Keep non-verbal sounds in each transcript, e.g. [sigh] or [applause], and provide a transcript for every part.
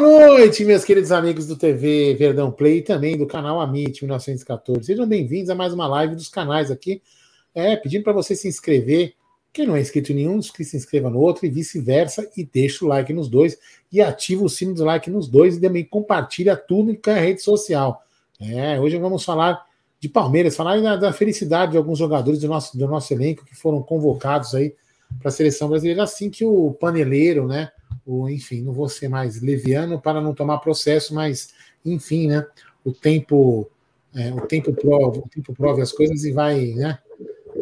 Boa noite, meus queridos amigos do TV Verdão Play e também do canal Amit 1914. Sejam bem-vindos a mais uma live dos canais aqui. É, pedindo para você se inscrever. Quem não é inscrito em nenhum, que se inscreva no outro e vice-versa. E deixa o like nos dois e ativa o sino do like nos dois e também compartilha tudo em rede social. É, hoje vamos falar de Palmeiras, falar da, da felicidade de alguns jogadores do nosso, do nosso elenco que foram convocados aí para a seleção brasileira, assim que o paneleiro, né? O, enfim, não vou ser mais leviano para não tomar processo, mas enfim, né? O tempo, é, o tempo prova, o tempo prova as coisas e vai, né?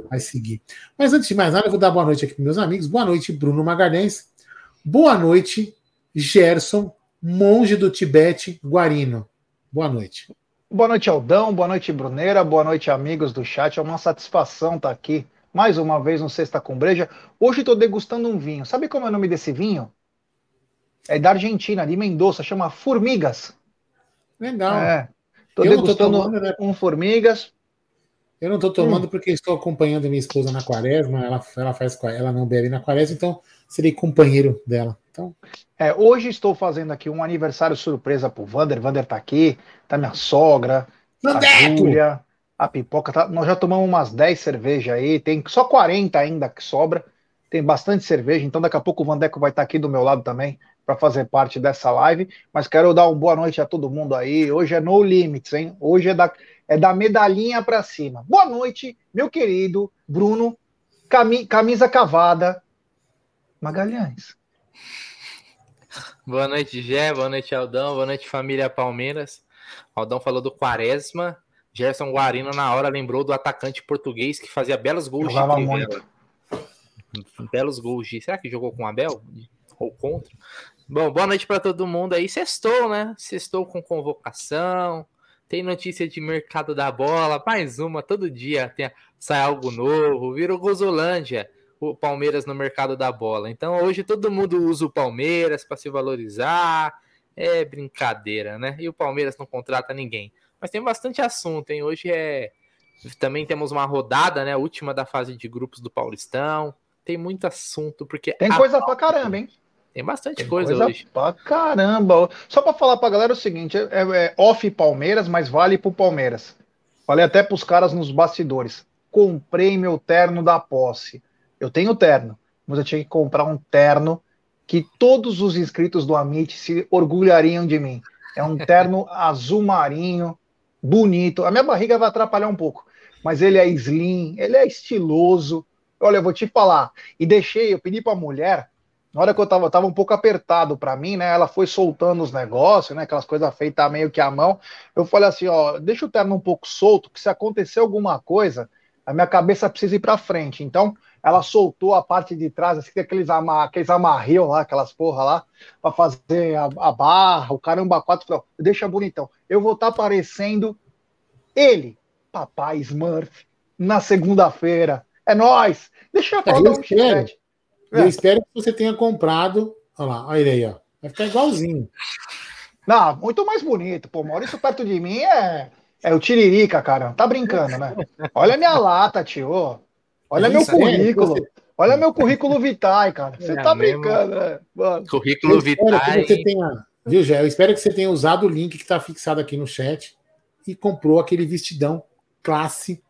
Vai seguir. Mas antes de mais nada, eu vou dar boa noite aqui para meus amigos. Boa noite, Bruno Magalhães. Boa noite, Gerson, monge do Tibete, Guarino. Boa noite. Boa noite, Aldão. Boa noite, Bruneira. Boa noite, amigos do chat. É uma satisfação estar aqui mais uma vez no Sexta com Breja. Hoje estou degustando um vinho. Sabe como é o nome desse vinho? É da Argentina, de Mendoza, chama Formigas. Legal. É. Tô eu degustando tomando, né? um Formigas. Eu não estou tomando hum. porque estou acompanhando minha esposa na quaresma, ela, ela faz ela não bebe na quaresma, então serei companheiro dela. Então... É, hoje estou fazendo aqui um aniversário surpresa pro Vander. Vander tá aqui, tá minha sogra, Vandeco! a Júlia, a pipoca. Tá... Nós já tomamos umas 10 cervejas aí, tem só 40 ainda que sobra. Tem bastante cerveja, então daqui a pouco o Vandeco vai estar tá aqui do meu lado também para fazer parte dessa live. Mas quero dar uma boa noite a todo mundo aí. Hoje é no limits, hein? Hoje é da, é da medalhinha para cima. Boa noite, meu querido Bruno, cami, camisa cavada, Magalhães. Boa noite, Gé. Boa noite, Aldão. Boa noite, família Palmeiras. Aldão falou do Quaresma. Gerson Guarino, na hora, lembrou do atacante português que fazia belos gols Jogava de muito. Belos gols de. Será que jogou com o Abel? Ou contra? Bom, boa noite para todo mundo aí. Sextou, né? Sextou com convocação. Tem notícia de mercado da bola. Mais uma, todo dia tem, sai algo novo. Virou Gozolândia o Palmeiras no mercado da bola. Então hoje todo mundo usa o Palmeiras para se valorizar. É brincadeira, né? E o Palmeiras não contrata ninguém. Mas tem bastante assunto, hein? Hoje é. Também temos uma rodada, né? Última da fase de grupos do Paulistão. Tem muito assunto, porque. Tem coisa pra caramba, hein? Tem bastante tem coisa, coisa hoje. Pra caramba. Só pra falar pra galera o seguinte: é, é off Palmeiras, mas vale pro Palmeiras. Falei até pros caras nos bastidores. Comprei meu terno da posse. Eu tenho terno, mas eu tinha que comprar um terno que todos os inscritos do Amit se orgulhariam de mim. É um terno [laughs] azul marinho, bonito. A minha barriga vai atrapalhar um pouco, mas ele é slim, ele é estiloso. Olha, eu vou te falar. E deixei, eu pedi para a mulher, na hora que eu tava, tava um pouco apertado para mim, né? Ela foi soltando os negócios, né? Aquelas coisas feitas meio que à mão. Eu falei assim, ó, deixa o terno um pouco solto, que se acontecer alguma coisa, a minha cabeça precisa ir para frente. Então, ela soltou a parte de trás, assim, aqueles, amar, aqueles amarrios lá, aquelas porra lá, para fazer a, a, barra, o caramba quatro, falou, deixa bonitão. Eu vou estar tá aparecendo ele, papai Smurf, na segunda-feira. É nós. Deixa eu é, eu, espero, eu é. espero que você tenha comprado. Olha lá, olha ele aí, ó. Vai ficar igualzinho. Não, muito mais bonito. Pô, Maurício perto de mim é, é o Tiririca, cara. Tá brincando, né? Olha a minha lata, tio. Olha meu currículo. Você... Olha meu currículo Vitae, cara. Você é tá mesmo. brincando, né? Mano. Currículo Vitae. Tenha... Viu, Gé? Eu espero que você tenha usado o link que está fixado aqui no chat e comprou aquele vestidão classe.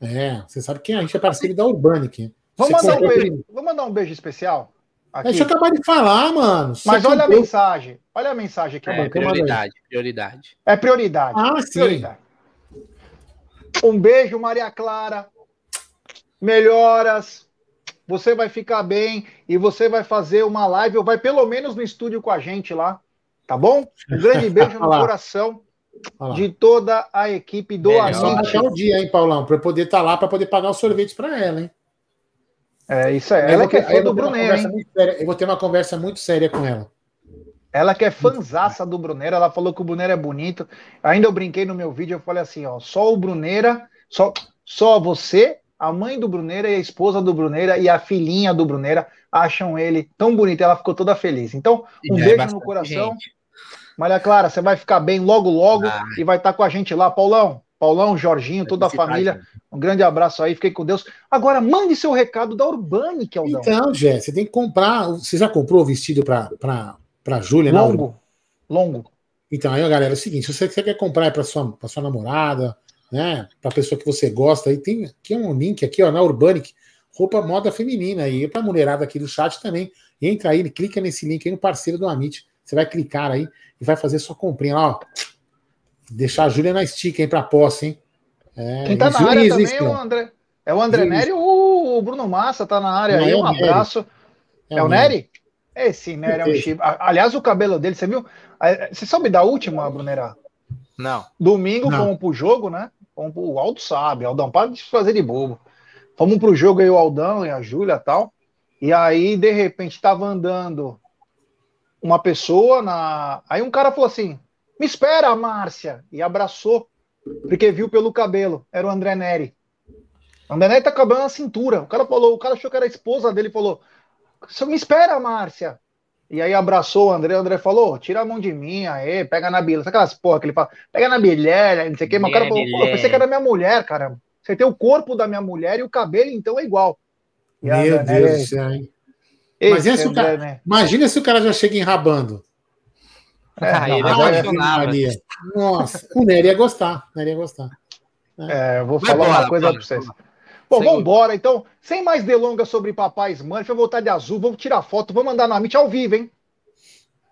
É, você sabe que a gente é parceiro da Urbanic. Vamos mandar, um beijo, vamos mandar um beijo especial? Aqui. Deixa eu acabar de falar, mano. Você Mas olha a mensagem. Olha a mensagem aqui. É, prioridade, prioridade. É prioridade. Ah, sim. Prioridade. Um beijo, Maria Clara melhoras, você vai ficar bem e você vai fazer uma live ou vai pelo menos no estúdio com a gente lá, tá bom? Um grande [laughs] beijo no coração de toda a equipe do Amit. Até o dia, hein, Paulão, para poder estar tá lá, para poder pagar os sorvetes para ela, hein? É, isso é. Ela que é fã do Bruneiro, hein? Eu vou ter uma conversa muito séria com ela. Ela que é fanzaça do Bruneira, ela falou que o Bruneira é bonito. Ainda eu brinquei no meu vídeo, eu falei assim, ó, só o Bruneira, só, só você a mãe do Bruneira e a esposa do Bruneira e a filhinha do Bruneira acham ele tão bonito, ela ficou toda feliz. Então, um é beijo no coração. Gente. Maria Clara, você vai ficar bem logo, logo ah. e vai estar com a gente lá, Paulão. Paulão, Jorginho, toda a família. Um grande abraço aí, fiquei com Deus. Agora, mande seu recado da Urbanic, Aldão. Então, Jé, você tem que comprar. Você já comprou o vestido para a Júlia, Longo. longo. Então, aí, galera, é o seguinte: se você, quer comprar para sua, pra sua namorada, né? Pra pessoa que você gosta, aí tem aqui um link aqui, ó, na Urbanic, roupa moda feminina. E pra mulherada aqui do chat também. Entra aí, clica nesse link aí no parceiro do Amit. Você vai clicar aí e vai fazer sua comprinha lá, ó. Deixar a Júlia na estica, hein, pra posse, hein? É, Quem tá na área também é o André. É o André Nery e o Bruno Massa tá na área Não aí. É um abraço. É, é o Nery? Esse Nery é um chip. Aliás, o cabelo dele, você viu? Você soube da última, Brunerá? Não. Domingo Não. fomos pro jogo, né? Fomos pro... O Aldo sabe, Aldão, para de fazer de bobo. Fomos pro jogo aí, o Aldão e a Júlia e tal. E aí, de repente, tava andando uma pessoa na. Aí um cara falou assim: Me espera, Márcia! E abraçou, porque viu pelo cabelo. Era o André Neri. O André Neri tá cabelo na cintura. O cara falou, o cara achou que era a esposa dele falou: Me espera, Márcia! E aí abraçou o André, o André falou, tira a mão de mim, aí, pega na bilha. Sabe aquelas porra que ele fala, pega na bilha, não sei o que, mas o cara falou, pô, eu pensei que era minha mulher, cara. Você tem o corpo da minha mulher e o cabelo, então, é igual. E Meu André, Deus do céu, hein? Imagina se, cara, né? imagina se, o cara, já chega enrabando. É, ah, ele é Nossa, o Nery ia gostar. O Nery ia gostar. É, eu vou Vai falar embora, uma coisa para vocês. Bom, vamos embora. Então, sem mais delongas sobre Papai Smurf, eu vou voltar de azul, vamos tirar foto, vamos mandar na MIT ao vivo, hein?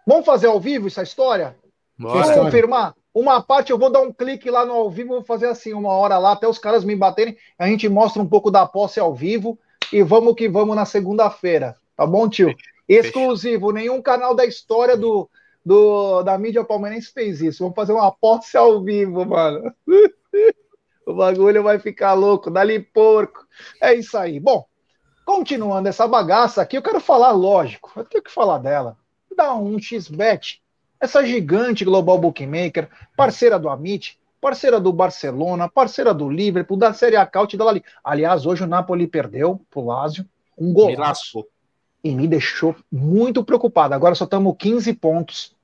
Vamos fazer ao vivo essa história? Vamos confirmar? Uma parte eu vou dar um clique lá no ao vivo, vou fazer assim, uma hora lá, até os caras me baterem. A gente mostra um pouco da posse ao vivo e vamos que vamos na segunda-feira. Tá bom, tio? Exclusivo, nenhum canal da história do, do, da mídia palmeirense fez isso. Vamos fazer uma posse ao vivo, mano. [laughs] O bagulho vai ficar louco, dali porco. É isso aí. Bom, continuando essa bagaça aqui, eu quero falar, lógico, eu tenho que falar dela. Dá um XBet, essa gigante global bookmaker, parceira do Amit, parceira do Barcelona, parceira do Liverpool, da Série A Caute da Ali. Aliás, hoje o Napoli perdeu pro Lazio, um gol. E me deixou muito preocupado. Agora só estamos 15 pontos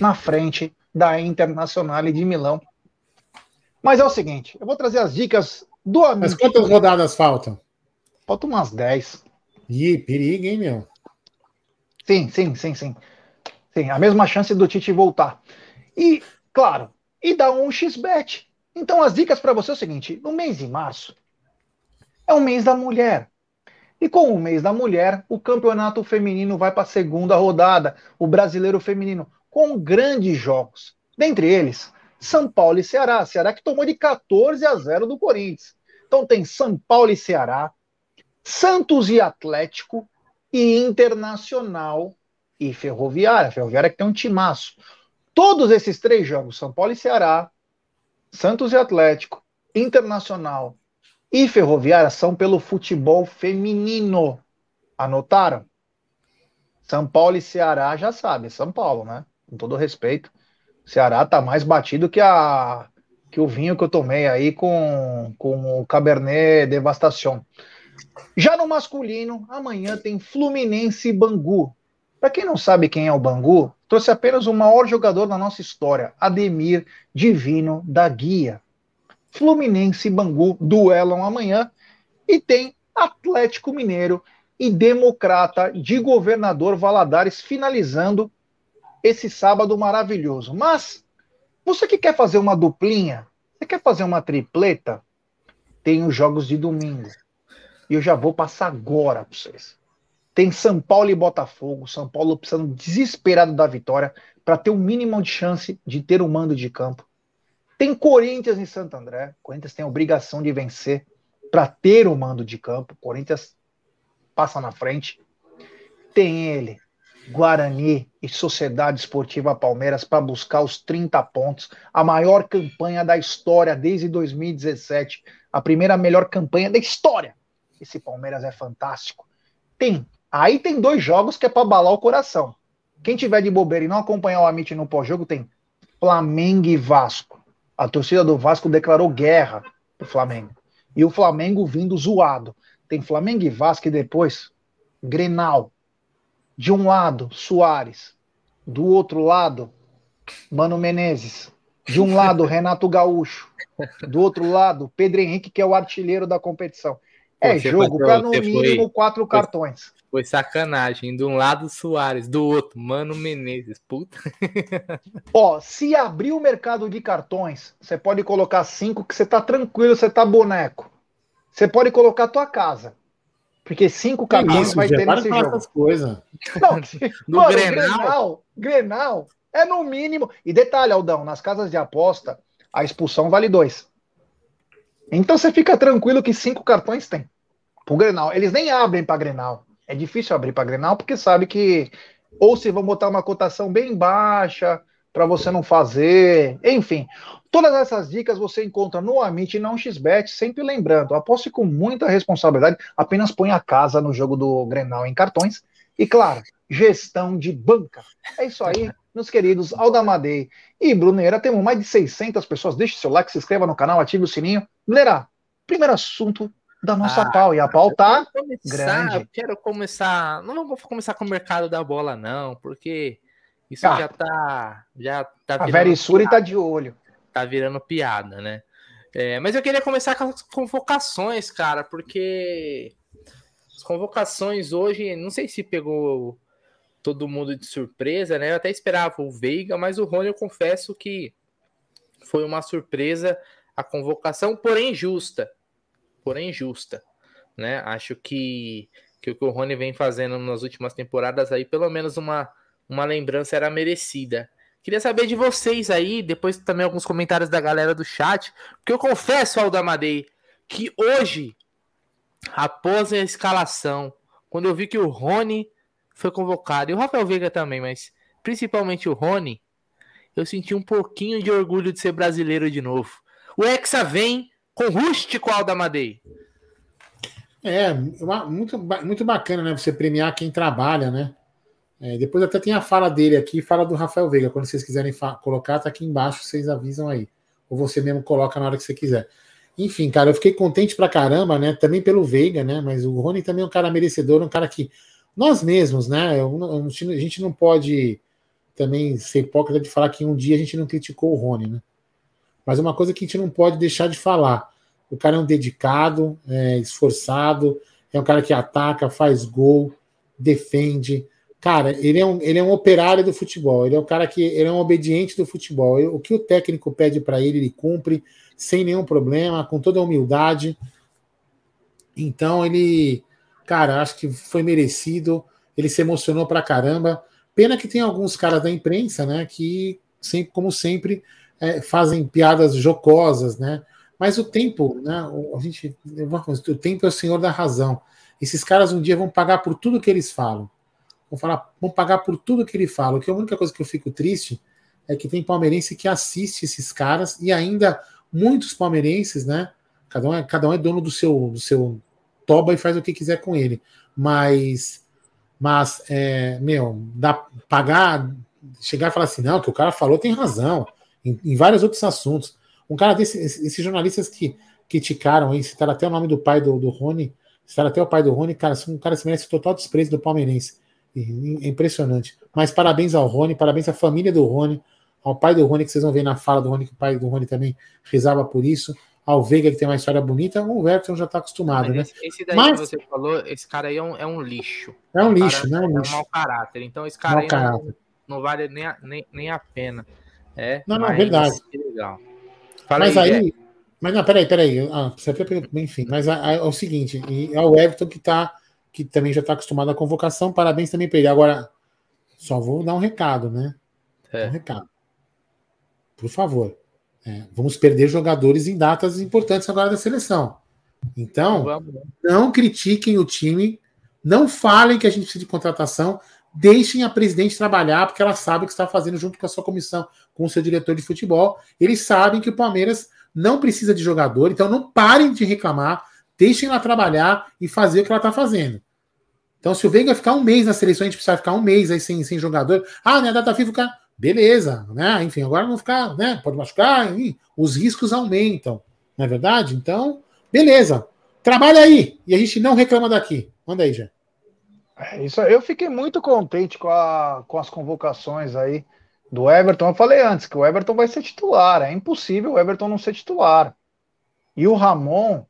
na frente da Internacional de Milão mas é o seguinte, eu vou trazer as dicas do amigo. Mas quantas rodadas faltam? Faltam umas 10. Ih, perigo, hein, meu? Sim, sim, sim, sim. Sim, a mesma chance do Tite voltar. E, claro, e dá um XBet. Então, as dicas para você é o seguinte: no mês de março é o mês da mulher. E com o mês da mulher, o campeonato feminino vai para a segunda rodada, o brasileiro feminino, com grandes jogos. Dentre eles, são Paulo e Ceará. Ceará que tomou de 14 a 0 do Corinthians. Então tem São Paulo e Ceará, Santos e Atlético e Internacional e Ferroviária. Ferroviária que tem um timaço. Todos esses três jogos, São Paulo e Ceará, Santos e Atlético, Internacional e Ferroviária, são pelo futebol feminino. Anotaram? São Paulo e Ceará já sabe, São Paulo, né? Com todo respeito. Ceará tá mais batido que a que o vinho que eu tomei aí com, com o Cabernet Devastação. Já no masculino, amanhã tem Fluminense e Bangu. Para quem não sabe quem é o Bangu, trouxe apenas o maior jogador da nossa história, Ademir Divino da Guia. Fluminense e Bangu duelam amanhã e tem Atlético Mineiro e Democrata de Governador Valadares finalizando esse sábado maravilhoso. Mas você que quer fazer uma duplinha, você quer fazer uma tripleta, tem os jogos de domingo. E eu já vou passar agora para vocês. Tem São Paulo e Botafogo. São Paulo precisando desesperado da vitória para ter o um mínimo de chance de ter o um mando de campo. Tem Corinthians e Santo André. Corinthians tem a obrigação de vencer para ter o mando de campo. Corinthians passa na frente. Tem ele, Guarani e Sociedade Esportiva Palmeiras para buscar os 30 pontos, a maior campanha da história desde 2017, a primeira melhor campanha da história. Esse Palmeiras é fantástico. Tem, aí tem dois jogos que é para balar o coração. Quem tiver de bobeira e não acompanhar o Amit no pós-jogo tem Flamengo e Vasco. A torcida do Vasco declarou guerra pro Flamengo. E o Flamengo vindo zoado. Tem Flamengo e Vasco e depois Grenal, de um lado, Soares. Do outro lado, Mano Menezes. De um lado, Renato Gaúcho. Do outro lado, Pedro Henrique, que é o artilheiro da competição. É Você jogo para no mínimo foi, quatro cartões. Foi sacanagem. De um lado Soares, do outro, Mano Menezes. Puta. Ó, se abrir o mercado de cartões, você pode colocar cinco que você tá tranquilo, você tá boneco. Você pode colocar a tua casa. Porque cinco cartões vai ter nesse jogo. Essas coisas. Não, [laughs] no mano, Grenal. Grenal, Grenal é no mínimo. E detalhe, Aldão, nas casas de aposta, a expulsão vale dois. Então você fica tranquilo que cinco cartões tem. Pro Grenal. Eles nem abrem para Grenal. É difícil abrir para Grenal porque sabe que ou se vão botar uma cotação bem baixa para você não fazer, enfim. Todas essas dicas você encontra no Amit e não XBet, sempre lembrando, aposte com muita responsabilidade, apenas põe a casa no jogo do Grenal em cartões e claro, gestão de banca. É isso aí, meus queridos Aldamadei e Bruneira, temos mais de 600 pessoas. Deixe seu like, se inscreva no canal, ative o sininho. Bruneira, primeiro assunto da nossa ah, pau. E a pau tá grande. Quero começar. Não vou começar com o mercado da bola, não, porque isso ah, já tá. Já tá a Verisuri tá de olho. Tá virando piada, né? É, mas eu queria começar com as convocações, cara, porque as convocações hoje, não sei se pegou todo mundo de surpresa, né? Eu até esperava o Veiga, mas o Rony eu confesso que foi uma surpresa a convocação, porém justa porém justa. Né? Acho que, que o que o Rony vem fazendo nas últimas temporadas aí, pelo menos uma, uma lembrança era merecida. Queria saber de vocês aí, depois também alguns comentários da galera do chat, porque eu confesso ao Damadei que hoje, após a escalação, quando eu vi que o Rony foi convocado, e o Rafael Veiga também, mas principalmente o Rony, eu senti um pouquinho de orgulho de ser brasileiro de novo. O Hexa vem com rústico Aldamadei. É, muito, muito bacana, né? Você premiar quem trabalha, né? É, depois até tem a fala dele aqui, fala do Rafael Veiga. Quando vocês quiserem colocar, tá aqui embaixo, vocês avisam aí. Ou você mesmo coloca na hora que você quiser. Enfim, cara, eu fiquei contente pra caramba, né? Também pelo Veiga, né? Mas o Rony também é um cara merecedor, um cara que nós mesmos, né? a gente não pode também ser hipócrita de falar que um dia a gente não criticou o Rony, né? Mas uma coisa que a gente não pode deixar de falar: o cara é um dedicado, é esforçado, é um cara que ataca, faz gol, defende. Cara, ele é um, ele é um operário do futebol, ele é um cara que ele é um obediente do futebol. O que o técnico pede para ele, ele cumpre sem nenhum problema, com toda a humildade. Então ele, cara, acho que foi merecido. Ele se emocionou pra caramba. Pena que tem alguns caras da imprensa, né, que sempre, como sempre, é, fazem piadas jocosas, né? Mas o tempo, né? A gente, o tempo é o senhor da razão. Esses caras um dia vão pagar por tudo que eles falam. Vão falar, vão pagar por tudo que ele fala. Que a única coisa que eu fico triste é que tem palmeirense que assiste esses caras e ainda muitos palmeirenses, né? Cada um é, cada um é dono do seu, do seu toba e faz o que quiser com ele. Mas, mas é, meu, dá pagar, chegar e falar assim, não, que o cara falou tem razão em, em vários outros assuntos. Um cara desse, esses jornalistas que criticaram aí, citaram até o nome do pai do, do Rony, citaram até o pai do Rony, cara, um cara se merece total desprezo do palmeirense. É impressionante. Mas parabéns ao Rony, parabéns à família do Rony, ao pai do Rony, que vocês vão ver na fala do Rony, que o pai do Rony também rezava por isso. Ao Veiga, que tem uma história bonita, o Everton já está acostumado, né? Esse daí Mas... que você falou, esse cara aí é um, é um lixo. É um lixo, né? É um, é um mau caráter. Então esse cara aí não, não, vale nem a, nem, nem a pena. É, não, não, verdade. Legal. Fala mas aí, aí mas não, peraí, peraí. Ah, enfim, mas é o seguinte, e é o Everton que tá, que também já está acostumado à convocação, parabéns também para ele. Agora, só vou dar um recado, né? É. Um recado. Por favor. É, vamos perder jogadores em datas importantes agora da seleção. Então, não critiquem o time, não falem que a gente precisa de contratação deixem a presidente trabalhar, porque ela sabe o que está fazendo junto com a sua comissão, com o seu diretor de futebol. Eles sabem que o Palmeiras não precisa de jogador, então não parem de reclamar, deixem ela trabalhar e fazer o que ela está fazendo. Então, se o Veiga ficar um mês na seleção, a gente precisa ficar um mês aí sem, sem jogador. Ah, né, a data FIFA. Beleza, né? Enfim, agora não ficar, né? Pode machucar, os riscos aumentam, não é verdade? Então, beleza. Trabalha aí e a gente não reclama daqui. Manda aí, já. É isso, eu fiquei muito contente com, a, com as convocações aí do Everton. Eu falei antes que o Everton vai ser titular. É impossível o Everton não ser titular. E o Ramon,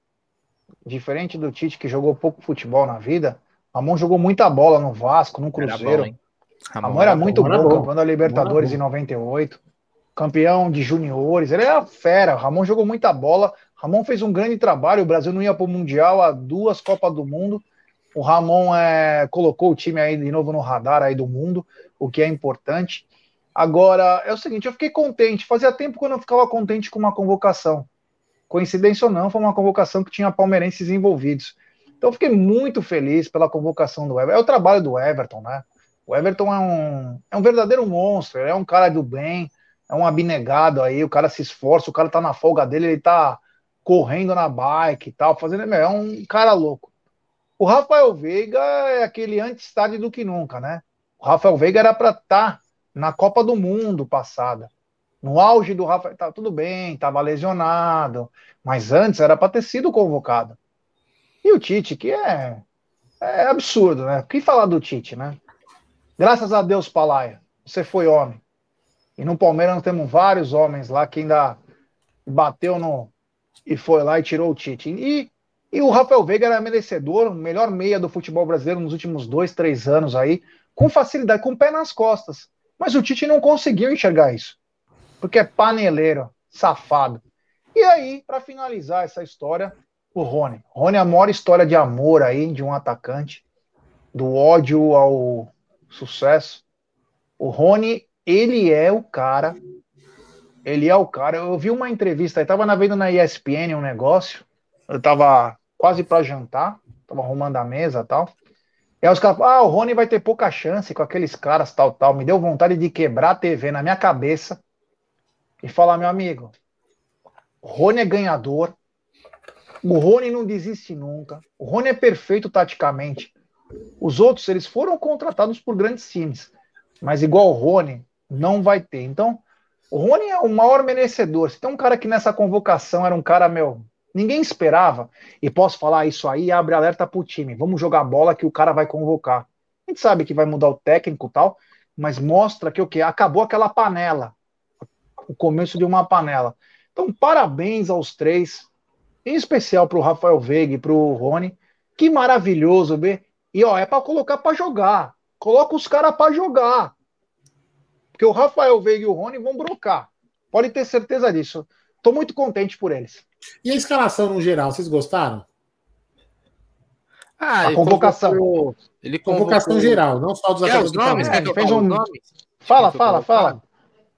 diferente do Tite que jogou pouco futebol na vida, Ramon jogou muita bola no Vasco, no Cruzeiro. Era bom, Ramon, Ramon, era, muito bom, bom campeão da Libertadores em 98, campeão de juniores, ele era fera. Ramon jogou muita bola. Ramon fez um grande trabalho. O Brasil não ia para o Mundial, a duas Copas do Mundo. O Ramon é, colocou o time aí de novo no radar aí do mundo, o que é importante. Agora, é o seguinte, eu fiquei contente. Fazia tempo que eu não ficava contente com uma convocação. Coincidência ou não, foi uma convocação que tinha palmeirenses envolvidos. Então, eu fiquei muito feliz pela convocação do Everton. É o trabalho do Everton, né? O Everton é um, é um verdadeiro monstro, é um cara do bem, é um abnegado aí, o cara se esforça, o cara tá na folga dele, ele tá correndo na bike e tal, fazendo. É um cara louco. O Rafael Veiga é aquele antes tarde do que nunca, né? O Rafael Veiga era para estar tá na Copa do Mundo passada. No auge do Rafael, tá tudo bem, estava lesionado, mas antes era para ter sido convocado. E o Tite, que é, é absurdo, né? O que falar do Tite, né? Graças a Deus, Palaia, você foi homem. E no Palmeiras nós temos vários homens lá que ainda bateu no. e foi lá e tirou o Tite. E, e o Rafael Veiga era merecedor, o melhor meia do futebol brasileiro nos últimos dois, três anos aí, com facilidade, com o pé nas costas. Mas o Tite não conseguiu enxergar isso. Porque é paneleiro, safado. E aí, para finalizar essa história, o Rony. Rony é a maior história de amor aí de um atacante, do ódio ao sucesso. O Rony, ele é o cara. Ele é o cara. Eu vi uma entrevista, eu tava vendo na ESPN um negócio. Eu tava quase para jantar, tava arrumando a mesa tal. E aí os caras, ah, o Rony vai ter pouca chance com aqueles caras, tal, tal. Me deu vontade de quebrar a TV na minha cabeça e falar, meu amigo, o Rony é ganhador. O Rony não desiste nunca. O Rony é perfeito taticamente. Os outros, eles foram contratados por grandes times. Mas igual o Rony, não vai ter. Então, o Rony é o maior merecedor. Se tem um cara que nessa convocação era um cara, meu, ninguém esperava, e posso falar isso aí, abre alerta pro time. Vamos jogar bola que o cara vai convocar. A gente sabe que vai mudar o técnico e tal, mas mostra que o que? Acabou aquela panela. O começo de uma panela. Então, parabéns aos três, em especial para o Rafael Veiga e para o Rony. Que maravilhoso ver e ó, é para colocar para jogar. Coloca os caras para jogar. Porque o Rafael Veiga e o Rony vão brocar. Pode ter certeza disso. Estou muito contente por eles. E a escalação no geral, vocês gostaram? Ah, a convocação. Convocou, ele convocou... Convocação geral, não só dos é, os nomes, é, fez um... nomes. Fala, fala, fala.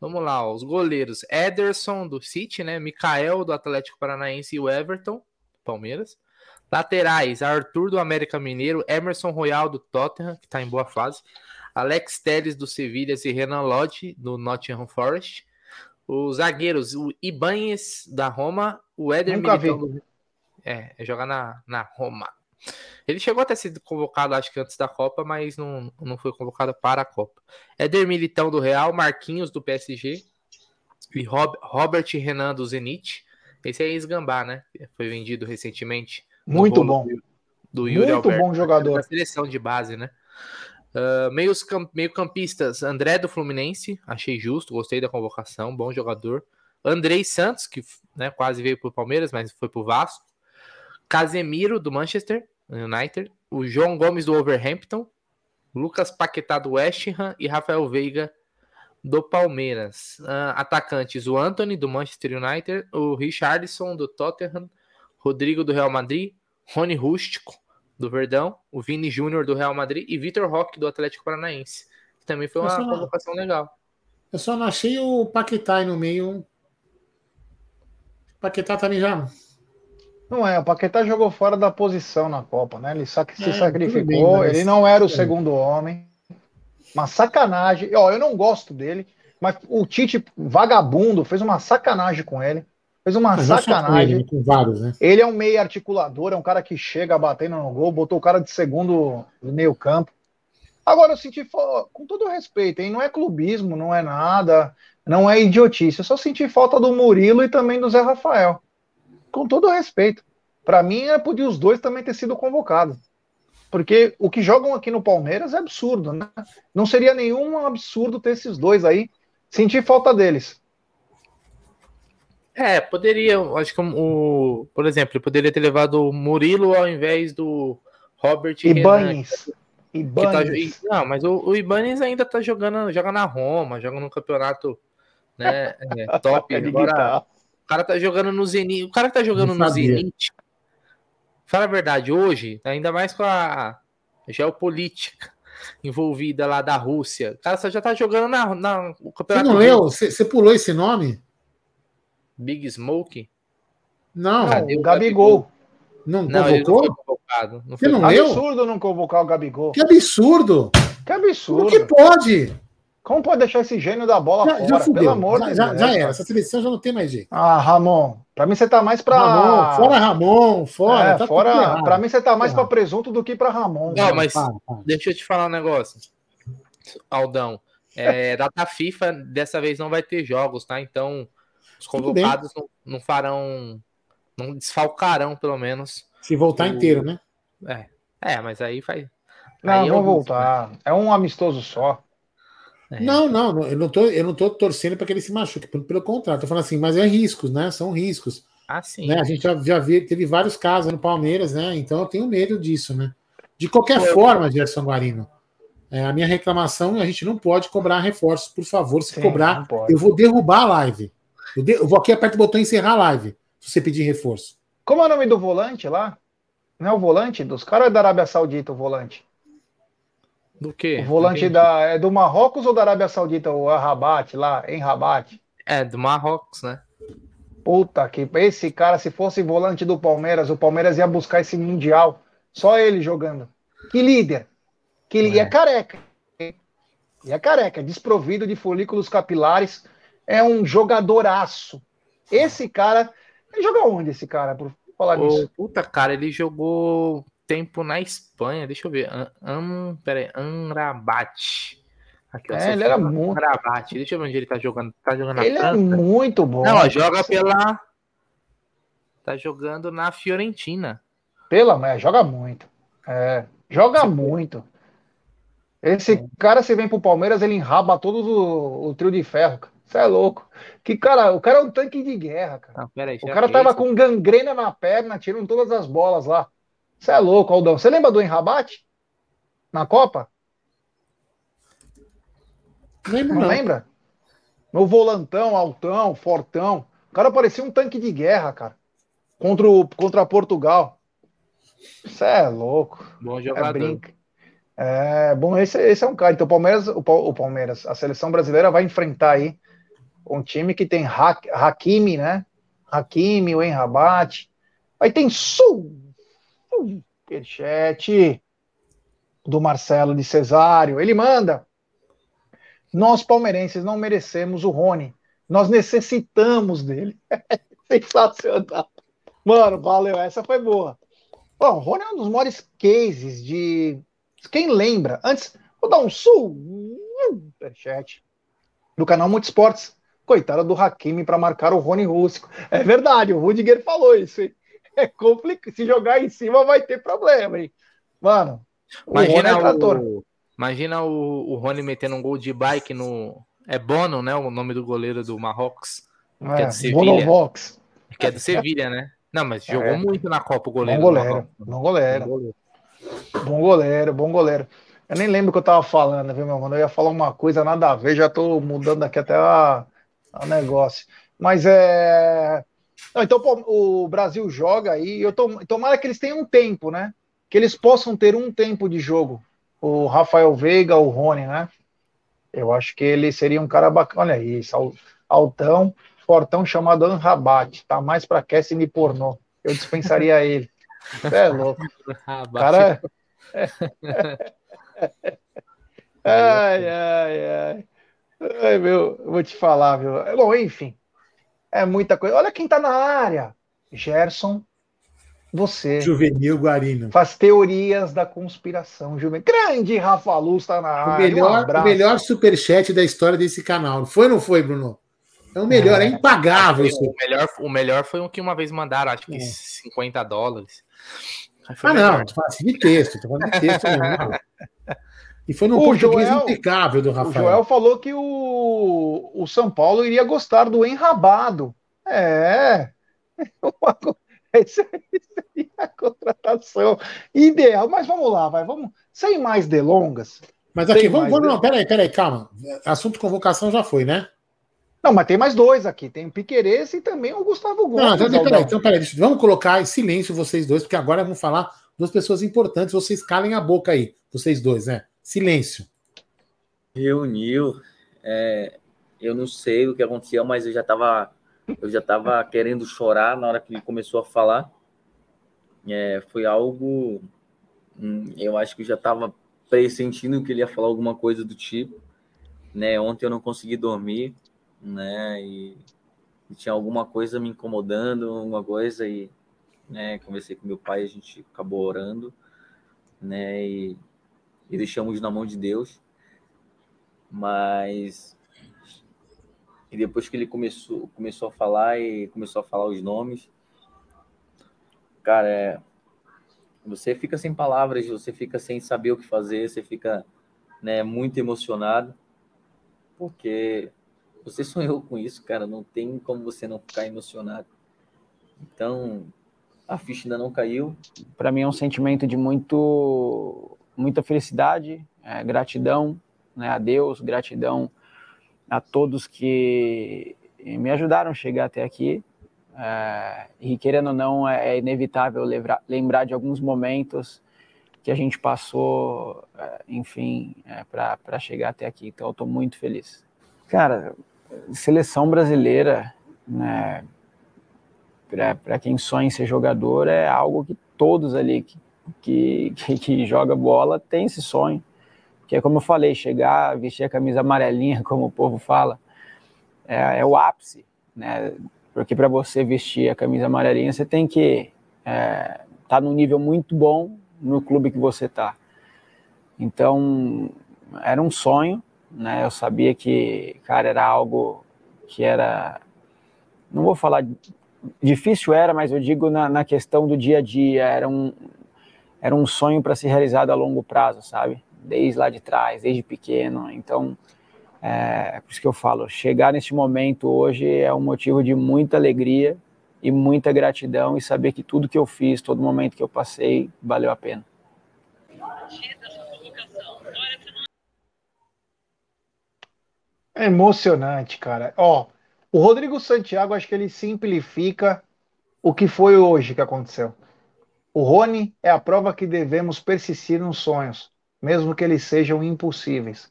Vamos lá, os goleiros. Ederson do City, né? Mikael do Atlético Paranaense e o Everton, Palmeiras. Laterais, Arthur do América Mineiro, Emerson Royal do Tottenham, que está em boa fase, Alex Teles do Sevilha e Renan Lodge do Nottingham Forest. Os zagueiros, o Ibanez da Roma, o Éder Militão do... É, é jogar na, na Roma. Ele chegou a ter sido convocado, acho que antes da Copa, mas não, não foi convocado para a Copa. Éder Militão do Real, Marquinhos do PSG e Rob, Robert Renan do Zenit. Esse é ex-Gambá, né? Foi vendido recentemente. Muito bom. Do, do Yuri Muito Alberto, bom jogador. Da seleção de base, né? Uh, meios, meio campistas, André do Fluminense, achei justo, gostei da convocação, bom jogador. Andrei Santos, que né, quase veio para o Palmeiras, mas foi para o Vasco. Casemiro do Manchester United. O João Gomes do Overhampton. Lucas Paquetá do West Ham e Rafael Veiga do Palmeiras. Uh, atacantes, o Anthony do Manchester United, o Richardson do Tottenham, Rodrigo do Real Madrid, Rony Rústico, do Verdão, o Vini Júnior do Real Madrid e Vitor Roque do Atlético Paranaense. Que também foi uma convocação legal. Eu só não achei o Paquetá aí no meio. O Paquetá também já. Não é, o Paquetá jogou fora da posição na Copa, né? Ele se é, sacrificou, bem, ele não era o segundo homem. Uma sacanagem. Ó, eu não gosto dele, mas o Tite, vagabundo, fez uma sacanagem com ele. Fez uma Mas sacanagem. Ele, vários, né? ele é um meio articulador, é um cara que chega batendo no gol, botou o cara de segundo no meio campo. Agora eu senti, com todo respeito, hein? não é clubismo, não é nada, não é idiotice. Eu só senti falta do Murilo e também do Zé Rafael. Com todo respeito. Para mim, é podia os dois também ter sido convocados. Porque o que jogam aqui no Palmeiras é absurdo, né? Não seria nenhum absurdo ter esses dois aí. Senti falta deles. É, poderia. Acho que o, por exemplo, ele poderia ter levado o Murilo ao invés do Robert Renan, Ibanes. tá- Ibanes. não, mas o, o Ibanez ainda tá jogando, joga na Roma, joga no campeonato né, é, [laughs] top. É Agora, o cara tá jogando no Zenit. O cara que tá jogando Não no. Zenit. Fala a verdade, hoje, ainda mais com a geopolítica [laughs] envolvida lá da Rússia. O cara só já tá jogando na, na o Você campeonato não russo. leu? Você, você pulou esse nome? Big Smoke. Não, Não, Cadê o o Gabigol. não, Não, não convocou? convocado. Não Você foi não? Absurdo não convocar o Gabigol. Que absurdo! Que Como absurdo. que pode? Como pode deixar esse gênio da bola Já, fora? já fudeu. Pelo amor já, de já, Deus. já cara. era. Essa seleção já não tem mais jeito. Ah, Ramon. Pra mim você tá mais pra. Ramon, fora Ramon, fora. É, tá fora pra mim você tá mais Errado. pra presunto do que pra Ramon. Não, mas Para, para. deixa eu te falar um negócio. Aldão, é, [laughs] data FIFA dessa vez não vai ter jogos, tá? Então os convocados não, não farão, não desfalcarão pelo menos. Se voltar O- inteiro, né? É, é mas aí faz. Não, aí é risco, voltar. É um amistoso só. É. Não, não, não, eu não tô, eu não tô torcendo para que ele se machuque, pelo, pelo contrário, tô falando assim, mas é riscos, né? São riscos. Ah, sim. Né? A gente já, já vi, teve vários casos no Palmeiras, né? Então eu tenho medo disso, né? De qualquer Pô, forma, Gerson Guarino, é, a minha reclamação é a gente não pode cobrar reforços, por favor. Se Sim, cobrar, eu vou derrubar a live. Eu, de- eu vou aqui, aperto o botão encerrar a live, se você pedir reforço. Como é o nome do volante lá? Não é o volante dos caras ou é da Arábia Saudita o volante? Do quê? O volante Entendi. da, é do Marrocos ou da Arábia Saudita? O Rabat lá, em Rabat? É, do Marrocos, né? Puta que. Esse cara, se fosse volante do Palmeiras, o Palmeiras ia buscar esse Mundial. Só ele jogando. Que líder. Que li- E é careca. E é careca, desprovido de folículos capilares. É um jogadoraço. Esse cara. Ele joga onde esse cara, por falar Ô, nisso? puta, cara, ele jogou tempo na Espanha. Deixa eu ver. Am, peraí, Amrabat. Aqui, É, ele era muito- Amrabat. Deixa eu ver onde ele tá jogando. Tá jogando na Ele é muito bom. Não, ó, joga pela. Tá jogando na Fiorentina. Pela mãe, joga muito. É, joga muito. Esse cara, se vem pro Palmeiras, ele enraba todo o, o trio de ferro. cara. Você é louco. Que cara, o cara é um tanque de guerra, cara. Não, peraí. O cara tava isso? com gangrena na perna, tirando todas as bolas lá. Você é louco, Aldão. Você lembra do Enrabate? Na Copa? Lembro Não, não. lembra? No volantão, altão, fortão. O cara parecia um tanque de guerra, cara. Contra, o, contra Portugal. Você é louco. Bom É jogador. brinca. É, bom, esse, esse é um cara. Então, o Palmeiras, o, o Palmeiras, a seleção brasileira vai enfrentar aí um time que tem Ha- Hakimi, né? Hakimi, o Enrabat. Aí tem Superchat do Marcelo de Cesário. Ele manda. Nós, palmeirenses, não merecemos o Rony. Nós necessitamos dele. [laughs] Sensacional. Mano, valeu. Essa foi boa. Bom, o Rony é um dos maiores cases de. Quem lembra? Antes, vou dar um superchat do canal Multisportes. Coitada do Hakimi para marcar o Rony Rússico. É verdade, o Rudiger falou isso. Hein? É complicado. Se jogar em cima vai ter problema, hein? Mano, o Rony Imagina é o, imagina o, o Rony metendo um gol de bike no. É Bono, né? O nome do goleiro do Marrocos. que é É, do Sevilha. Bonovox. Que é do Sevilha, né? Não, mas jogou É. muito na Copa o Bom goleiro. do goleiro. Marrocos. Bom goleiro. Bom goleiro. Bom goleiro, bom goleiro. Eu nem lembro o que eu tava falando, viu, meu mano? Eu ia falar uma coisa nada a ver, já tô mudando aqui até a, a negócio. Mas é. Não, então pô, o Brasil joga aí. Eu tô, tomara que eles tenham um tempo, né? Que eles possam ter um tempo de jogo. O Rafael Veiga, o Rony, né? Eu acho que ele seria um cara bacana. Olha isso, al- altão, fortão chamado Anrabat. Tá mais pra casting de pornô. Eu dispensaria [laughs] ele. É louco. Cara. [laughs] [laughs] ai, ai, ai. Ai, meu, eu vou te falar, viu? Bom, enfim. É muita coisa. Olha quem tá na área. Gerson, você Juvenil Guarino. faz teorias da conspiração, Juvenil. Grande Rafa Luz tá na O área. um melhor, o abraço. melhor superchat da história desse canal. Foi ou não foi, Bruno? É o melhor, é, impagável. isso. O melhor, o melhor foi um que uma vez mandaram, acho que É. 50 dólares. Foi Ah, melhor. não, tô falando assim de texto, tô falando de texto mesmo. [laughs] E foi num O português Joel- impecável do O Rafael. Joel falou que o, o São Paulo iria gostar do enrabado. É. [laughs] Essa seria a contratação ideal. Mas vamos lá, vai. Vamos, sem mais delongas. Mas aqui, vamos, vamos não, peraí, peraí, calma. Assunto convocação já foi, né? Não, mas tem mais dois aqui. Tem o Piqueires e também o Gustavo Gomes. Não, já, peraí, então, peraí, vamos colocar em silêncio vocês dois, porque agora vamos falar duas pessoas importantes. Vocês calem a boca aí, vocês dois, né? Silêncio. Reuniu. É, eu não sei o que aconteceu, mas eu já estava eu já tava querendo chorar na hora que ele começou a falar. É, foi algo. Hum, eu acho que eu já estava pressentindo que ele ia falar alguma coisa do tipo. Né? Ontem eu não consegui dormir, né? E, e tinha alguma coisa me incomodando, alguma coisa, e né, conversei com meu pai, a gente acabou orando, né? E, e deixamos na mão de Deus. Mas e depois que ele começou, começou a falar e começou a falar os nomes, cara, é, você fica sem palavras, você fica sem saber o que fazer, você fica né, muito emocionado, porque você sonhou com isso, cara, não tem como você não ficar emocionado. Então, a ficha ainda não caiu. Para mim é um sentimento de muito, muita felicidade, é, gratidão né, a Deus, gratidão a todos que me ajudaram a chegar até aqui. É, e querendo ou não, é, é inevitável lembrar, lembrar de alguns momentos que a gente passou, é, enfim, é, para chegar até aqui. Então, eu estou muito feliz. Cara, seleção brasileira, né, para quem sonha em ser jogador, é algo que todos ali que, que, que, que joga bola tem esse sonho que é como eu falei, chegar, vestir a camisa amarelinha, [laughs] como o povo fala, é, é o ápice, né? Porque para você vestir a camisa amarelinha, você tem que estar é, tá num nível muito bom no clube que você está. Então, era um sonho, né? Eu sabia que, cara, era algo que era, não vou falar difícil era, mas eu digo na, na questão do dia a dia, era um, era um sonho para ser realizado a longo prazo, sabe? desde lá de trás, desde pequeno. Então, é, por isso que eu falo, chegar neste momento hoje é um motivo de muita alegria e muita gratidão e saber que tudo que eu fiz, todo momento que eu passei, valeu a pena. É emocionante, cara. Ó, o Rodrigo Santiago, acho que ele simplifica o que foi hoje que aconteceu. O Rony é a prova que devemos persistir nos sonhos mesmo que eles sejam impossíveis.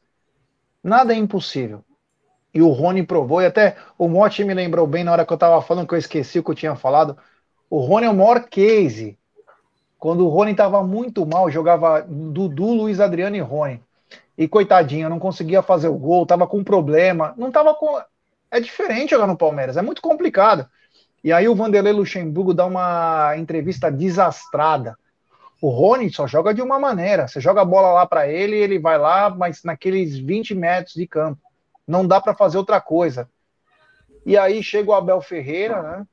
Nada é impossível. E o Rony provou, e até o Motti me lembrou bem na hora que eu estava falando, que eu esqueci o que eu tinha falado. O Rony é o maior case. Quando o Rony estava muito mal, jogava Dudu, Luiz Adriano e Rony. E coitadinho, não conseguia fazer o gol, estava com problema. Não estava com. É diferente jogar no Palmeiras, é muito complicado. E aí o Vanderlei Luxemburgo dá uma entrevista desastrada o Rony só joga de uma maneira. Você joga a bola lá para ele, ele vai lá, mas naqueles 20 metros de campo. Não dá para fazer outra coisa. E aí chega o Abel Ferreira, né?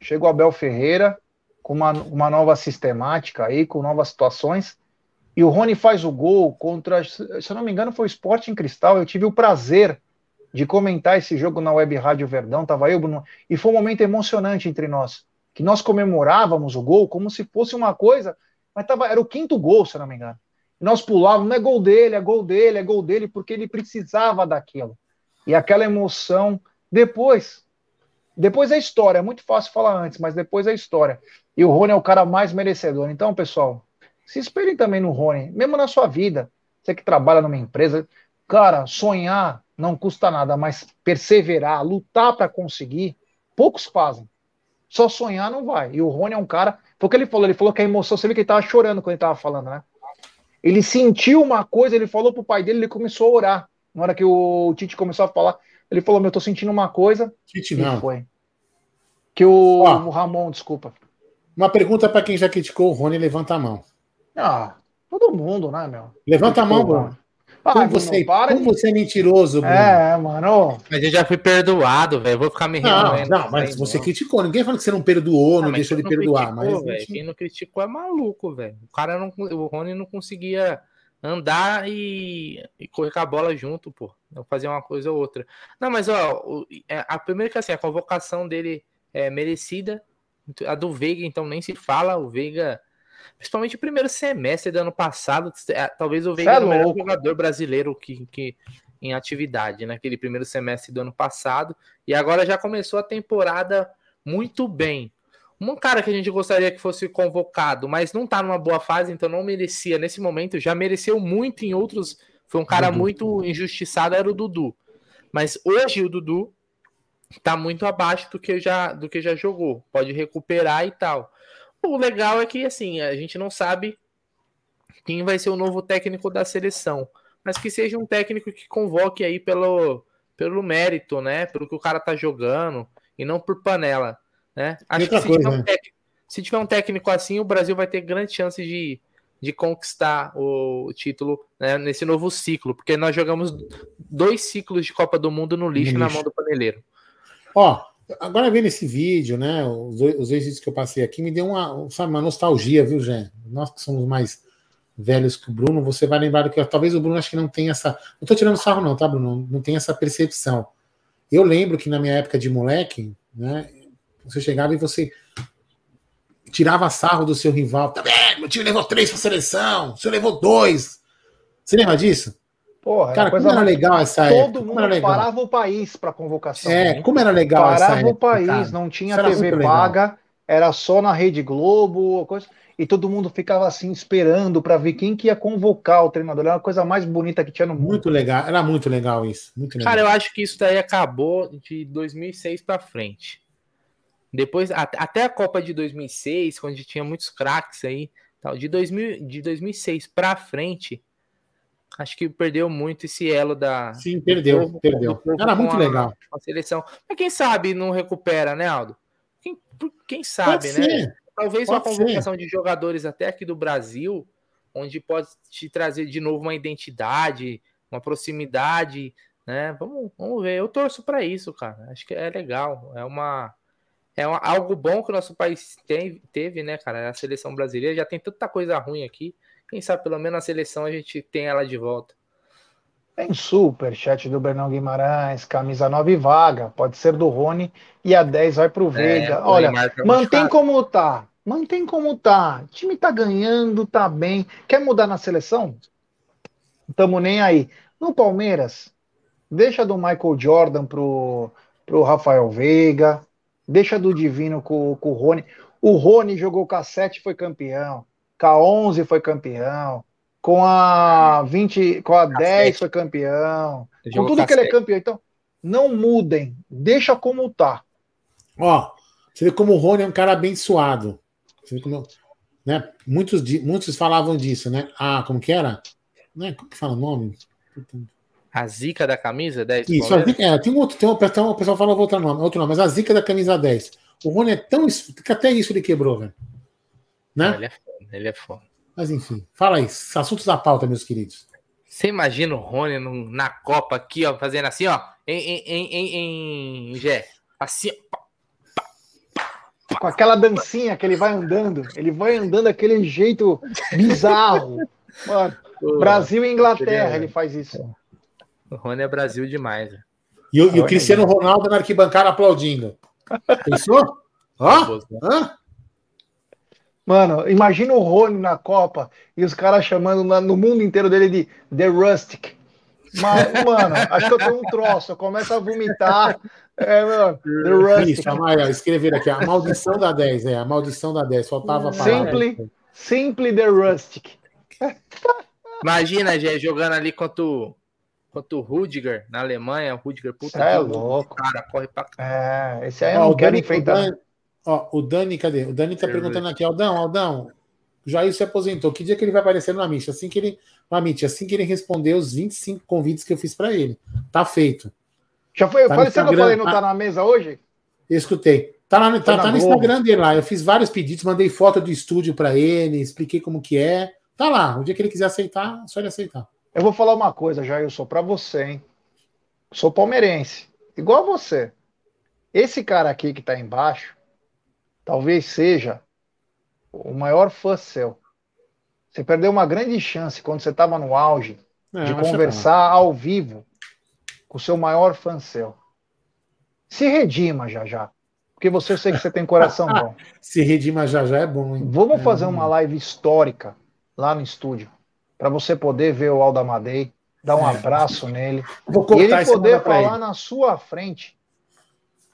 Chega o Abel Ferreira com uma, uma nova sistemática aí, com novas situações. E o Rony faz o gol contra, se eu não me engano, foi o Sport em Cristal. Eu tive o prazer de comentar esse jogo na Web Rádio Verdão, tava eu, Bruno, e foi um momento emocionante entre nós, que nós comemorávamos o gol como se fosse uma coisa mas tava, era o quinto gol, se não me engano. E nós pulávamos, não é gol dele, é gol dele, é gol dele, porque ele precisava daquilo. E aquela emoção. Depois, depois é história, é muito fácil falar antes, mas depois é história. E o Rony é o cara mais merecedor. Então, pessoal, se esperem também no Rony, mesmo na sua vida. Você que trabalha numa empresa, cara, sonhar não custa nada, mas perseverar, lutar para conseguir, poucos fazem. Só sonhar não vai. E o Rony é um cara foi o que ele falou, ele falou que a emoção, você viu que ele tava chorando quando ele tava falando, né? Ele sentiu uma coisa, ele falou pro pai dele, ele começou a orar. Na hora que o Tite começou a falar, ele falou: Meu, eu tô sentindo uma coisa. Tite não. foi. Que o, o Ramon, desculpa. Uma pergunta para quem já criticou o Rony, levanta a mão. Ah, todo mundo, né, meu? Levanta a mão, Bruno. Ah, como, você, para como de... você é mentiroso, Bruno. É, mano. Mas eu já fui perdoado, velho. Vou ficar me Não, não, mas você não. criticou. Ninguém falou que você não perdoou, não, não deixou de perdoar. Criticou, mas quem não criticou é maluco, velho. O cara não. O Rony não conseguia andar e, e correr com a bola junto, pô. Não fazer uma coisa ou outra. Não, mas ó, o, é, a primeira que assim, a convocação dele é merecida. A do Veiga, então, nem se fala. O Veiga, principalmente o primeiro semestre do ano passado, é, talvez o Veiga é o melhor jogador brasileiro que, que em atividade, naquele primeiro semestre do ano passado. E agora já começou a temporada muito bem. Um cara que a gente gostaria que fosse convocado, mas não tá numa boa fase, então não merecia nesse momento, já mereceu muito em outros. Foi um cara Dudu. muito injustiçado, era o Dudu. Mas hoje o Dudu tá muito abaixo do que já do que já jogou. Pode recuperar e tal. O legal é que assim, a gente não sabe quem vai ser o novo técnico da seleção, mas que seja um técnico que convoque aí pelo pelo mérito, né? Pelo que o cara tá jogando e não por panela, né? Acho que se, coisa, tiver um né? técnico, se tiver um técnico assim, o Brasil vai ter grande chance de de conquistar o título né, nesse novo ciclo, porque nós jogamos dois ciclos de Copa do Mundo no lixo, no na mão do paneleiro. Ó, agora vendo esse vídeo, né? Os dois, os dois vídeos que eu passei aqui, me deu uma, sabe, uma nostalgia, viu, Jé? Nós que somos mais velhos que o Bruno, você vai lembrar que talvez o Bruno acho que não tenha essa. Não tô tirando sarro, não, tá, Bruno? Não tem essa percepção. Eu lembro que na minha época de moleque, né? Você chegava e você tirava sarro do seu rival. Tá vendo? Meu time levou três para seleção, o senhor levou dois. Você lembra disso? Porra, cara, como era legal essa Todo época. Todo mundo parava o país para convocação. É, né? como era legal parava essa época. Parava o país, cara. não tinha TV paga, era só na Rede Globo, coisa. E todo mundo ficava assim esperando para ver quem que ia convocar o treinador. Era a coisa mais bonita que tinha no mundo. Muito legal, era muito legal isso. Muito legal. Cara, eu acho que isso daí acabou de 2006 para frente. Depois, até a Copa de 2006, quando tinha muitos craques aí, tal, de, 2000, de 2006 para frente, acho que perdeu muito esse elo da. Sim, perdeu, povo, perdeu. Era muito a, legal. A seleção. Mas quem sabe não recupera, né, Aldo? Quem, quem sabe, pode né? Ser. Talvez pode uma convocação ser. de jogadores até aqui do Brasil, onde pode te trazer de novo uma identidade, uma proximidade, né? Vamos, vamos ver. Eu torço para isso, cara. Acho que é legal. É uma é algo bom que o nosso país tem, teve, né, cara? A seleção brasileira já tem tanta coisa ruim aqui. Quem sabe pelo menos a seleção a gente tem ela de volta. Tem super chat do Bernão Guimarães, camisa 9 vaga, pode ser do Rony e a 10 vai pro é, Veiga. É, Olha, mantém como tá. Mantém como tá. O time tá ganhando, tá bem. Quer mudar na seleção? Tamo nem aí. No Palmeiras, deixa do Michael Jordan pro, pro Rafael Veiga, Deixa do Divino com, com o Rony. O Rony jogou a 7 foi campeão. Com a 11 foi campeão. Com a 20, com a 10 foi campeão. Com tudo que ele é campeão. Então, não mudem. Deixa como tá. Ó, você vê como o Rony é um cara abençoado. Você vê como, né? Muitos, muitos falavam disso, né? Ah, como que era? Né? Como que fala o nome? A zica da camisa 10? Isso, zica, é, tem um outro, tem um, tem um, o pessoal fala outro nome, outro nome, mas a zica da camisa 10. O Rony é tão. Que até isso ele quebrou, velho. Né? Ele é foda, ele é foda. Mas enfim, fala aí, assuntos da pauta, meus queridos. Você imagina o Rony no, na Copa aqui, ó, fazendo assim, ó, em, em, em, em Gé, assim, ó, com aquela dancinha que ele vai andando, ele vai andando daquele jeito bizarro. [laughs] Mano, Brasil e Inglaterra, ele faz isso. O Rony é Brasil demais. E, o, e o Cristiano Ronaldo na arquibancada aplaudindo. Pensou? Ó, Hã? Mano, imagina o Rony na Copa e os caras chamando no mundo inteiro dele de The Rustic. Mas, mano, acho que eu tenho um troço, eu começo a vomitar. É, mano, The Rustic. Isso, Maia, escrever aqui, a maldição da 10, é, a maldição da 10, faltava a Simply, simply The Rustic. Imagina, Gé, jogando ali contra o quanto o Rudiger na Alemanha. O Rudiger, puta é louco. cara, corre pra É, esse aí ó, não quero enfrentar. O Dani, ó, o Dani, cadê? O Dani tá perguntando aqui, Aldão, Aldão, o Jair se aposentou. Que dia que ele vai aparecer no Amit? Assim que ele. No Amit, assim que ele responder os 25 convites que eu fiz para ele. Tá feito. Já foi. Tá Pareceu que eu falei, não tá na mesa hoje? Eu escutei. Tá, lá, tá, tá no Instagram dele lá. Eu fiz vários pedidos, mandei foto do estúdio para ele, expliquei como que é. Tá lá. O dia que ele quiser aceitar, só ele aceitar. Eu vou falar uma coisa, Jailson, para você, hein? Sou palmeirense, igual a você. Esse cara aqui que está embaixo, talvez seja o maior fã seu. Você perdeu uma grande chance quando você estava no auge é, de conversar ao vivo com o seu maior fã seu. Se redima já já. Porque você eu sei que você tem coração [laughs] bom. Se redima já já é bom, hein? Vamos É, fazer uma live histórica lá no estúdio. Para você poder ver o Aldo Amadei, dar um É. abraço nele. E ele poder falar ele. na sua frente.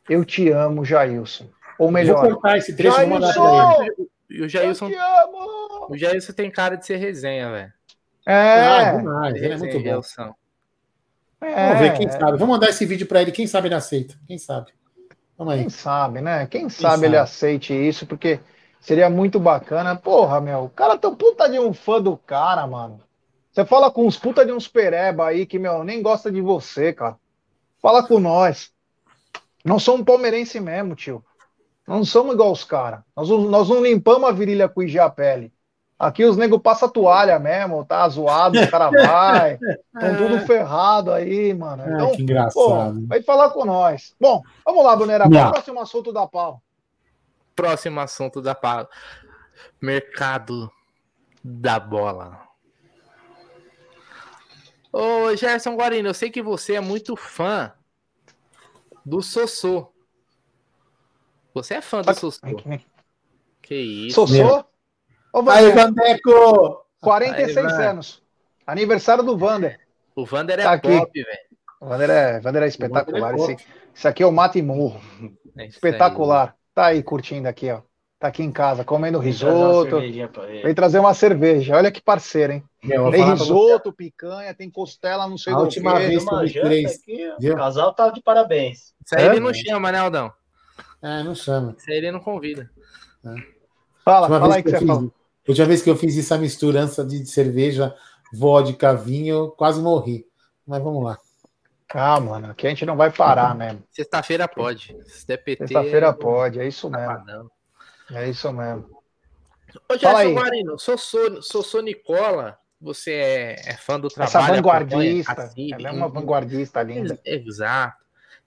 Eu te amo, Jailson. Ou Vou melhor, cortar esse trecho e vou mandar pra ele. E o Jailson, o Jailson tem cara de ser resenha, velho. Ah, É, demais, ele é muito bom. Jailson. é, Vamos ver, quem sabe. Vamos mandar esse vídeo pra ele, quem sabe ele aceita. Quem sabe. Vamos aí. Quem sabe, né? Quem sabe sabe? ele aceite isso, porque seria muito bacana. Porra, meu, o cara tão puta de um fã do cara, mano. Você fala com uns puta de uns pereba aí que, meu, nem gosta de você, cara. Fala com nós. Nós somos palmeirense mesmo, tio. Nós não somos igual os caras. Nós, não- nós não limpamos a virilha com higiene a pele. Aqui os nego passam toalha mesmo, tá zoado, o cara vai. Estão tudo [laughs] ferrado aí, mano. Então, que Pô, engraçado. vai falar com nós. Bom, vamos lá, Bonera. Qual é o próximo assunto da pau? Próximo assunto da pauta. Mercado da bola. Ô, Gerson Guarino, eu sei que você é muito fã do Sossô. Você é fã do Sossô. Que isso. Sossô? Ô, Aí, Vandeco! 46 Aí, vai. anos. Aniversário do Vander. O Vander é Tá pop, velho. O Vander é, Vander é espetacular. Vander é Esse, esse aqui é o Mata e Morro. É isso aí. Espetacular. Tá aí curtindo aqui, ó. Tá aqui em casa, comendo risoto. Vem trazer uma cerveja. Olha que parceiro, hein? Meu, vou Tem risoto, picanha, tem costela, não sei A do última vez- três, aqui, viu? o casal tá de parabéns. Isso aí É? ele não chama, né, Aldão? É, não chama. Isso aí ele não convida. Fala, Última fala vez aí que eu você fiz- fala. Última vez que eu fiz essa misturança de cerveja, vodka, vinho, eu quase morri. Mas vamos lá. Ah, mano, aqui a gente não vai parar mesmo. Sexta-feira pode. Se der PT. Sexta-feira pode, é isso mesmo. Sabadão. É isso mesmo. Ô, Fala Gerson aí. Guarino, Sossô, Sossô Nicola, você é, é fã do trabalho. Essa vanguardista. Ela é uma vanguardista linda. Ex- Exato.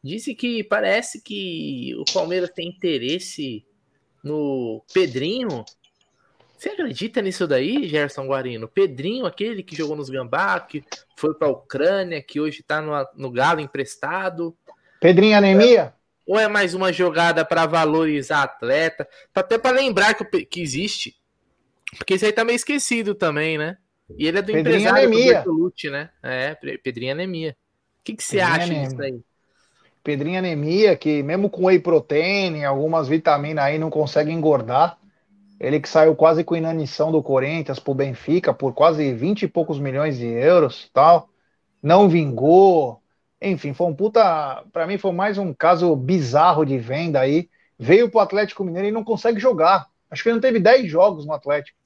Disse que parece que o Palmeiras tem interesse no Pedrinho. Você acredita nisso daí, Gerson Guarino? Pedrinho, aquele que jogou nos Gambá, que foi para a Ucrânia, que hoje tá no, no Galo emprestado. Pedrinho Anemia? Ou é mais uma jogada para valorizar atleta? Tá até para lembrar que, que existe. Porque isso aí tá meio esquecido também, né? E ele é do Pedrinho empresário do Anemia. Bertolucci, né? É, Pe- Pedrinho Anemia. O que, que você Pedrinho acha Anemia. disso aí? Pedrinho Anemia, que mesmo com whey protein, algumas vitaminas aí não consegue engordar. Ele que saiu quase com inanição do Corinthians pro Benfica por quase 20 e poucos milhões de euros tal. Não vingou. Enfim, foi um puta. Pra mim foi mais um caso bizarro de venda aí. Veio pro Atlético Mineiro e não consegue jogar. Acho que ele não teve 10 jogos no Atlético.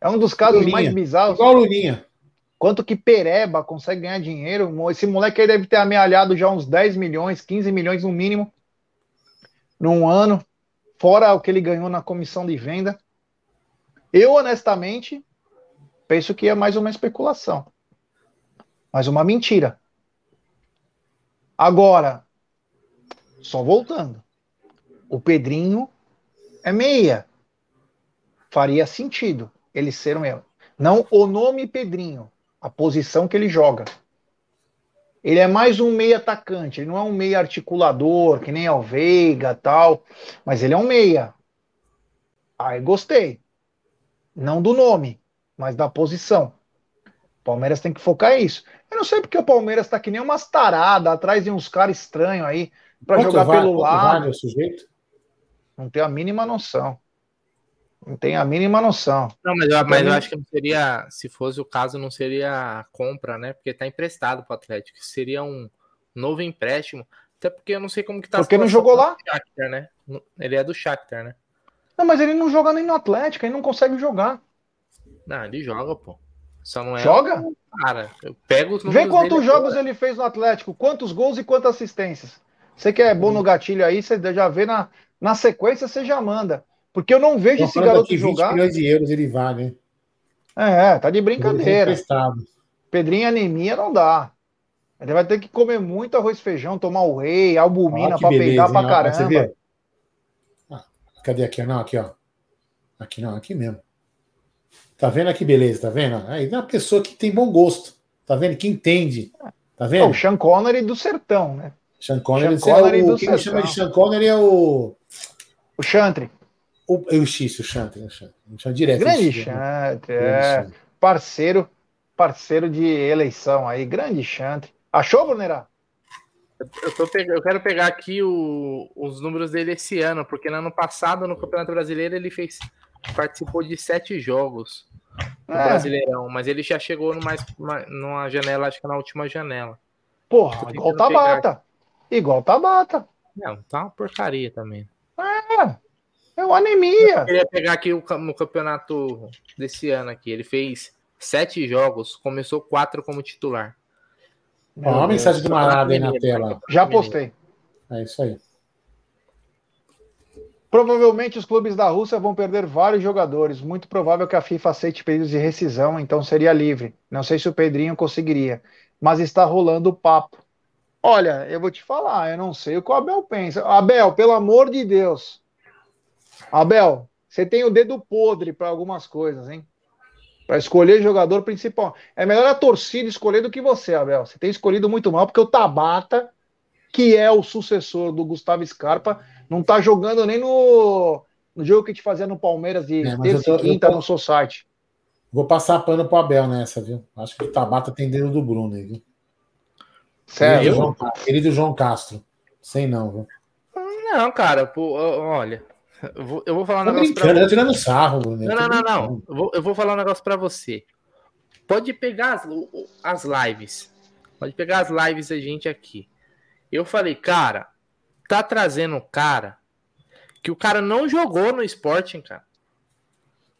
É um dos casos Lulinha. mais bizarros. Igual o Lulinha. Quanto que Pereba consegue ganhar dinheiro? Esse moleque aí deve ter amealhado já uns 10 milhões, 15 milhões no mínimo, num ano, fora o que ele ganhou na comissão de venda. Eu, honestamente, penso que é mais uma especulação. Mais uma mentira. Agora, só voltando. O Pedrinho é meia. Faria sentido ele ser um. Não o nome Pedrinho, a posição que ele joga. Ele é mais um meia atacante, ele não é um meia articulador, que nem é o Veiga tal, mas ele é um meia. Aí gostei. Não do nome, mas da posição. O Palmeiras tem que focar isso. Eu não sei porque o Palmeiras tá que nem umas taradas atrás de uns caras estranhos aí para jogar vale- pelo lado. vale o sujeito? Não tem a mínima noção. Não tem a mínima noção. Não, mas, eu, mas eu acho que não seria, se fosse o caso, não seria compra, né? Porque tá emprestado pro Atlético. Seria um novo empréstimo. Até porque eu não sei como que tá Porque não jogou lá? Shakhtar, né? Ele é do Shakhtar, né? Não, mas ele não joga nem no Atlético, ele não consegue jogar. Não, ele joga, pô. Só não é. Joga? Cara, eu pego os Vê quantos dele jogos ele fez no Atlético, quantos gols e quantas assistências. Você que é bom no gatilho aí, você já vê na, na sequência, você já manda. Porque eu não vejo esse garoto aqui, 20 jogar. milhões de euros ele vale, hein? É, tá de é brincadeira. Pedrinho anemia não dá. Ele vai ter que comer muito arroz e feijão, tomar whey, albumina Ó, que pra beleza, peidar pra caramba. Você vê? Ah, cadê aqui? Não, aqui, ó. Aqui não, aqui mesmo. Tá vendo aqui, beleza? Tá vendo? Aí é uma pessoa que tem bom gosto. Tá vendo? Que entende. Tá É vendo? o Sean Connery do sertão, né? Sean Connery, Sean Connery é o, do quem Sertão. chama de Sean Connery é o. O Chantre. O, o X, o Chantre, o Chantre. O Chantre direto. Grande né? Chantre, Grande é. Parceiro, parceiro de eleição aí. Grande Chantre. Achou, Brunerá? Eu, tô eu quero pegar aqui o- os números dele esse ano, porque no ano passado, no Campeonato Brasileiro, ele fez participou de sete jogos no É. Brasileirão, mas ele já chegou no mais, uma- numa janela, acho que na última janela. Porra, igual Tabata. Igual Tabata. Não, tá uma porcaria também. É uma anemia. Eu queria pegar aqui o, no campeonato desse ano aqui. Ele fez sete jogos, começou quatro como titular. Ó, Olha a mensagem do Marada aí na tela. Já postei. É isso aí. Provavelmente os clubes da Rússia vão perder vários jogadores. Muito provável que a FIFA aceite pedidos de rescisão, então seria livre. Não sei se o Pedrinho conseguiria, mas está rolando o papo. Olha, eu vou te falar, eu não sei o que o Abel pensa. Abel, pelo amor de Deus. Abel, você tem o dedo podre para algumas coisas, hein? Para escolher jogador principal. É melhor a torcida escolher do que você, Abel. Você tem escolhido muito mal, porque o Tabata, que é o sucessor do Gustavo Scarpa, não tá jogando nem no, no jogo que a gente fazia no Palmeiras de É, terça e quinta tô- no Society. Vou passar pano pro Abel nessa, viu? Acho que o Tabata tem dedo do Bruno aí, viu? Sério? do João, Castro. Sei não, viu? Não, cara, pô, olha. Eu vou, eu vou falar um negócio pra tô tirando sarro, Bruno. Não, não, não, não. Eu vou, eu vou falar um negócio pra você. Pode pegar as, as lives. Pode pegar as lives da gente aqui. Eu falei, cara, tá trazendo um cara que o cara não jogou no Sporting, cara.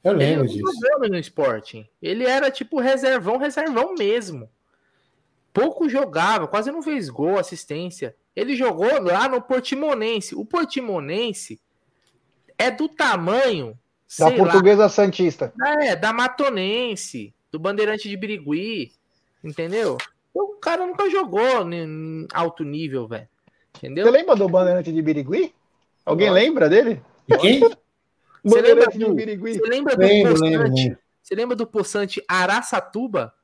Eu Ele lembro não disso. jogou no Sporting. Ele era tipo reservão, reservão mesmo. Pouco jogava, quase não fez gol, assistência. Ele jogou lá no Portimonense. O Portimonense é do tamanho, Da sei lá, Portuguesa Santista. é, da Matonense, do Bandeirante de Birigui, entendeu? Então, o cara nunca jogou em alto nível, velho. Você Entendeu? lembra do Bandeirante de Birigui? Alguém Lógico. lembra dele? E quem? Você lembra de do- Birigui. Você lembra do Lembro, poçante? lembro, lembro. Você lembra do poçante Araçatuba?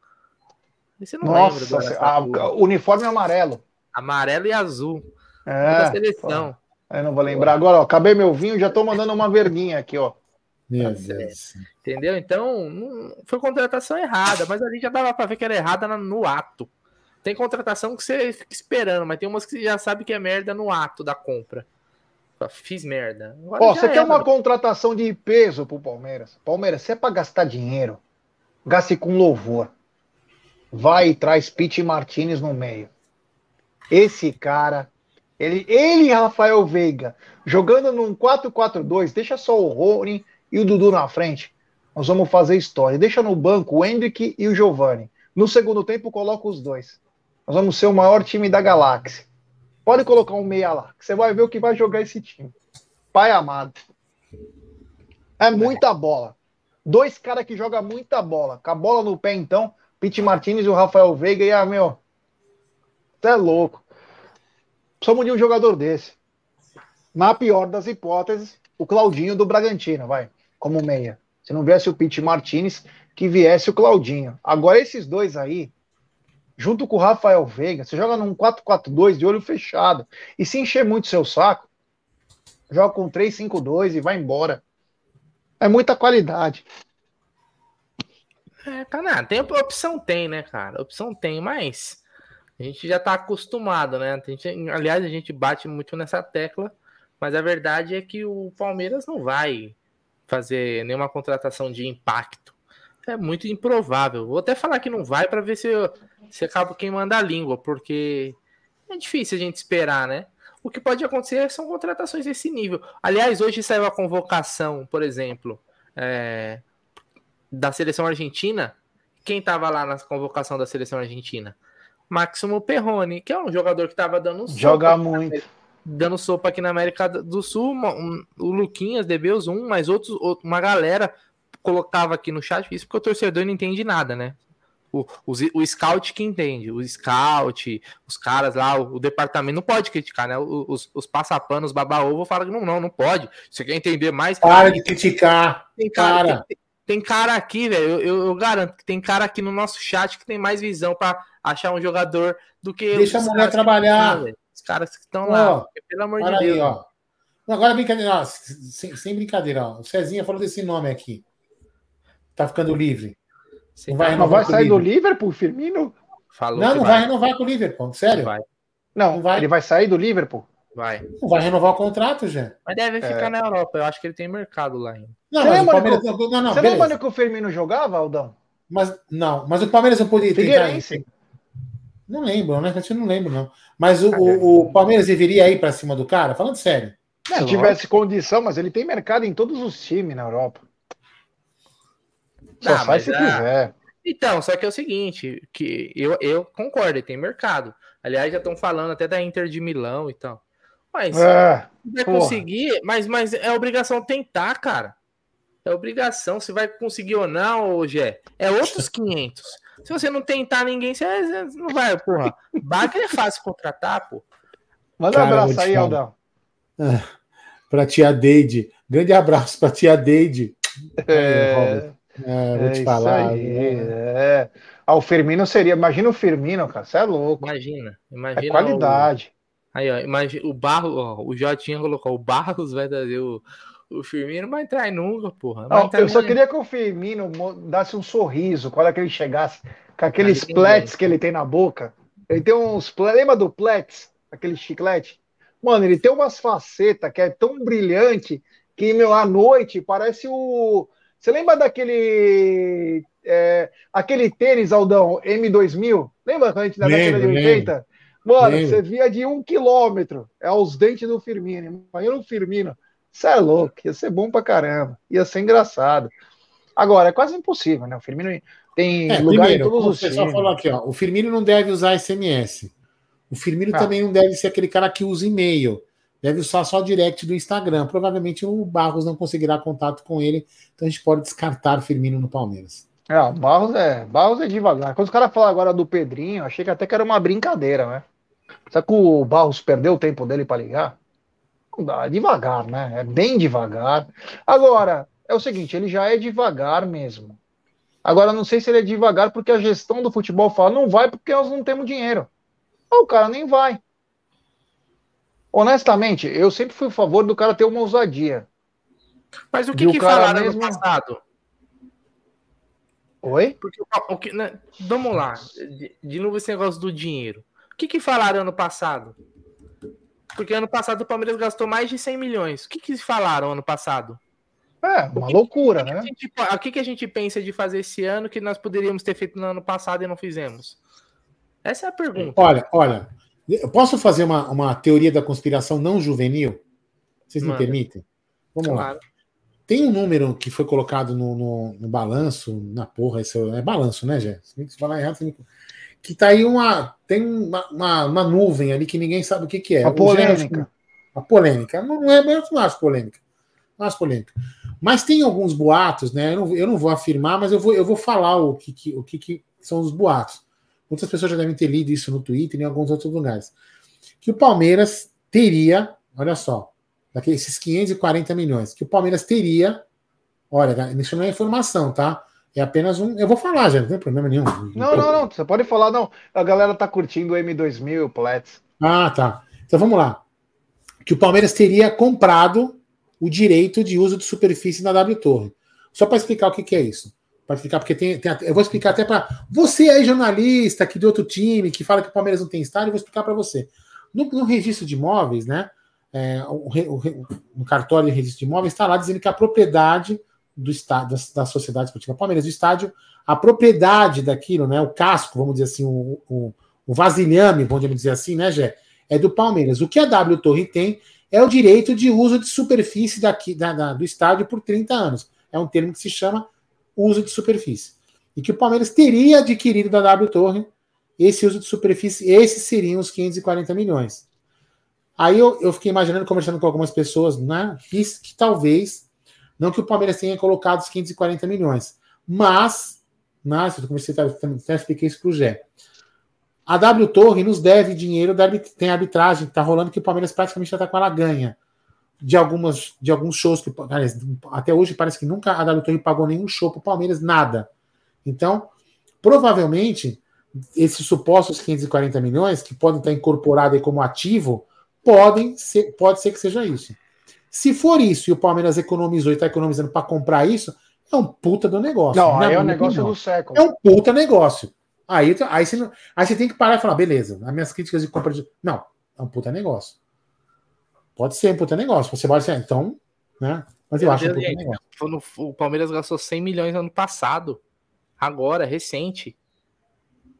Você não lembra do Nossa, a- a- uniforme amarelo. Amarelo e azul. da É, seleção. Eu não vou lembrar. Agora, ó, acabei meu vinho, já tô mandando uma verguinha aqui, ó. Meu Deus. Entendeu? Então, foi contratação errada, mas ali já dava pra ver que era errada no ato. Tem contratação que você fica esperando, mas tem umas que você já sabe que é merda no ato da compra. Fiz merda. Agora Ó, você quer uma contratação de peso pro Palmeiras? Palmeiras, se é pra gastar dinheiro, gaste com louvor. Vai e traz Pete Martinez no meio. Esse cara, ele, ele e Rafael Veiga, jogando num 4-4-2, deixa só o Rony e o Dudu na frente. Nós vamos fazer história. Deixa no banco o Hendrick e o Giovani. No segundo tempo, coloca os dois. Nós vamos ser o maior time da galáxia. Pode colocar um meia lá, que você vai ver o que vai jogar esse time. Pai amado. É muita bola. Dois caras que jogam muita bola. Com a bola no pé, então. Pete Martinez e o Rafael Veiga. E, ah, meu. Você é louco. Precisamos de um jogador desse. Na pior das hipóteses, o Claudinho do Bragantino, vai. Como meia. Se não viesse o Pete Martinez, que viesse o Claudinho. Agora, esses dois aí, junto com o Rafael Veiga, você joga num 4-4-2 de olho fechado. E se encher muito seu saco, joga com 3-5-2 e vai embora. É muita qualidade. É, cara, tem opção tem, né, cara? Opção tem, mas a gente já tá acostumado, né? A gente, aliás, a gente bate muito nessa tecla, mas a verdade é que o Palmeiras não vai fazer nenhuma contratação de impacto. É muito improvável. Vou até falar que não vai para ver se eu, se acaba queimando a língua, porque é difícil a gente esperar, né? O que pode acontecer são contratações desse nível. Aliás, hoje saiu a convocação, por exemplo, é, da seleção argentina. Quem estava lá na convocação da seleção argentina? Máximo Perrone, que é um jogador que estava dando sopa, Joga muito. dando sopa aqui na América do Sul. um- o Luquinhas, Debeus, um, mas outros, outro- uma galera colocava aqui no chat, isso porque o torcedor não entende nada, né? O, o, o scout que entende, o scout, os caras lá, o, o departamento não pode criticar, né? Os, os passapanos, baba-ovo, falam que não, não, não pode. Você quer entender mais? Para de criticar. Tem cara, Cara. tem, tem cara aqui, velho. Eu, eu- garanto que tem cara aqui no nosso chat que tem mais visão pra achar um jogador do que. Deixa a mulher trabalhar. velho. Os caras que estão lá. Ó, Pelo amor de aí, Deus. ó. Agora, brincadeira, ó, sem, sem, brincadeira, ó. o Cezinha falou desse nome aqui. Tá ficando livre. Não vai, não vai sair do Liverpool, Firmino? Falou não, não vai. vai renovar com o Liverpool, sério. Vai. Não, não vai. ele vai sair do Liverpool? Vai. Não vai renovar o contrato, já. Mas deve ficar é. na Europa. Eu acho que ele tem mercado lá ainda. Não, você lembra, Palmeiras... que, não, não, você lembra que o Firmino jogava, Aldão? Mas não, mas o Palmeiras não podia Figueirense. Não lembro, né? Eu não lembro, não. Mas o, o, o Palmeiras deveria ir para cima do cara? Falando sério. Se é, tivesse condição, mas ele tem mercado em todos os times na Europa. Só não, faz se é... quiser. Então, só que é o seguinte, que eu, eu concordo, ele tem mercado. Aliás, já estão falando até da Inter de Milão e tal. Mas é, vai conseguir, mas, mas é obrigação tentar, cara. É obrigação, se vai conseguir ou não, hoje é. É outros [laughs] 500. Se você não tentar ninguém, você não vai, porra. Bagre é fácil contratar, pô. Manda um abraço aí, Aldão. Ah, pra tia Deide. Grande abraço pra tia Deide. É, é, vou é te falar. Aí, é. Ah, o Firmino seria. Imagina o Firmino, cara. Você é louco. Imagina. imagina é qualidade. Aí, ó, imagina, o Barro, ó, o Jotinha colocou. O Barros vai trazer o, o Firmino, não vai entrar nunca, porra. Não, eu só queria que o Firmino dasse um sorriso quando ele chegasse com aqueles plets que ele tem na boca. Ele tem uns. Lembra do plets? Aquele chiclete? Mano, ele tem umas facetas que é tão brilhante que, meu, à noite parece o. Você lembra daquele. É, aquele tênis, Aldão, M2000? Lembra quando a gente da década de 80? Mano, você via de um quilômetro. É os dentes do Firmino. Imagina o Firmino. Você é louco, ia ser bom pra caramba. Ia ser engraçado. Agora, é quase impossível, né? O Firmino tem é, lugar primeiro, em todos os times. falou aqui, ó, o Firmino não deve usar SMS. O Firmino ah. também não deve ser aquele cara que usa e-mail. Deve usar só direct do Instagram. Provavelmente o Barros não conseguirá contato com ele, então a gente pode descartar Firmino no Palmeiras. É, o Barros é, Barros é devagar. Quando os caras falam agora do Pedrinho, achei que até que era uma brincadeira, né? Será que o Barros perdeu o tempo dele para ligar? Não dá, é devagar, né? É bem devagar. Agora, é o seguinte, ele já é devagar mesmo. Agora, não sei se ele é devagar porque a gestão do futebol fala, não vai porque nós não temos dinheiro. O cara nem vai. Honestamente, eu sempre fui a favor do cara ter uma ousadia. Mas o que, que falaram mesmo... no passado? Oi? Porque, o que, né, vamos lá. De, de, novo esse negócio do dinheiro. O que, que falaram ano passado? Porque ano passado o Palmeiras gastou mais de 100 milhões. O que, que falaram ano passado? É, uma que, loucura, né? o que, que a gente pensa de fazer esse ano que nós poderíamos ter feito no ano passado e não fizemos? Essa é a pergunta. Olha, olha, eu posso fazer uma, uma teoria da conspiração não juvenil? Vocês me permitem? Vamos claro. lá. Tem um número que foi colocado no, no, no balanço, na porra, esse é, é balanço, né, Jé? Se falar errado, você me... que tá aí uma. Tem uma, uma, uma, nuvem ali que ninguém sabe o que, que é. A polêmica. A polêmica. Não, é, eu não acho polêmica. Não acho polêmica. Mas tem alguns boatos, né? Eu não, eu não vou afirmar, mas eu vou, eu vou falar o que, que o que, que são os boatos Muitas pessoas já devem ter lido isso no Twitter e em alguns outros lugares. Que o Palmeiras teria, olha só, daqueles 540 milhões, que o Palmeiras teria, olha, isso não é informação, tá? É apenas um. Eu vou falar, já, não tem problema nenhum. Não, não, não. Você pode falar, não. A galera tá curtindo o M2000, o Plets. Ah, tá. Então vamos lá. Que o Palmeiras teria comprado o direito de uso de superfície na W Torre. Só para explicar o que, que é isso para explicar, porque tem, tem, eu vou explicar até para você aí, jornalista, que de outro time, que fala que o Palmeiras não tem estádio, eu vou explicar para você. No, no, registro de imóveis, né? É, o, o, no cartório de registro de imóveis está lá dizendo que a propriedade do estádio, da, da Sociedade Esportiva Palmeiras, do estádio, a propriedade daquilo, né? O casco, vamos dizer assim, o, o, o vasilhame, vamos dizer assim, né, Gé? É do Palmeiras. O que a W Torre tem é o direito de uso de superfície daqui, da, da, do estádio por 30 anos. É um termo que se chama uso de superfície. E que o Palmeiras teria adquirido da W Torre esse uso de superfície, esses seriam os 540 milhões. Aí eu, eu fiquei imaginando, conversando com algumas pessoas, né, que, que talvez, não que o Palmeiras tenha colocado os 540 milhões, mas, mas eu comecei a até expliquei isso para o Gé. A W Torre nos deve dinheiro, tem arbitragem está rolando, que o Palmeiras praticamente já está com ela ganha de algumas de alguns shows que até hoje parece que nunca a W pagou nenhum show para o Palmeiras, nada. Então, provavelmente esses supostos 540 milhões que podem estar incorporados como ativo podem ser, pode ser que seja isso. Se for isso e o Palmeiras economizou e está economizando para comprar isso, é um puta do negócio. Não, aí é o negócio opinião. do século. É um puta negócio. Aí, aí, você, aí você tem que parar e falar, beleza, as minhas críticas de compra de. Não, é um puta negócio. Pode ser um puta negócio. Você pode ser, então, né? Mas eu, eu acho um puta negócio. O Palmeiras gastou 100 milhões no ano passado. Agora, recente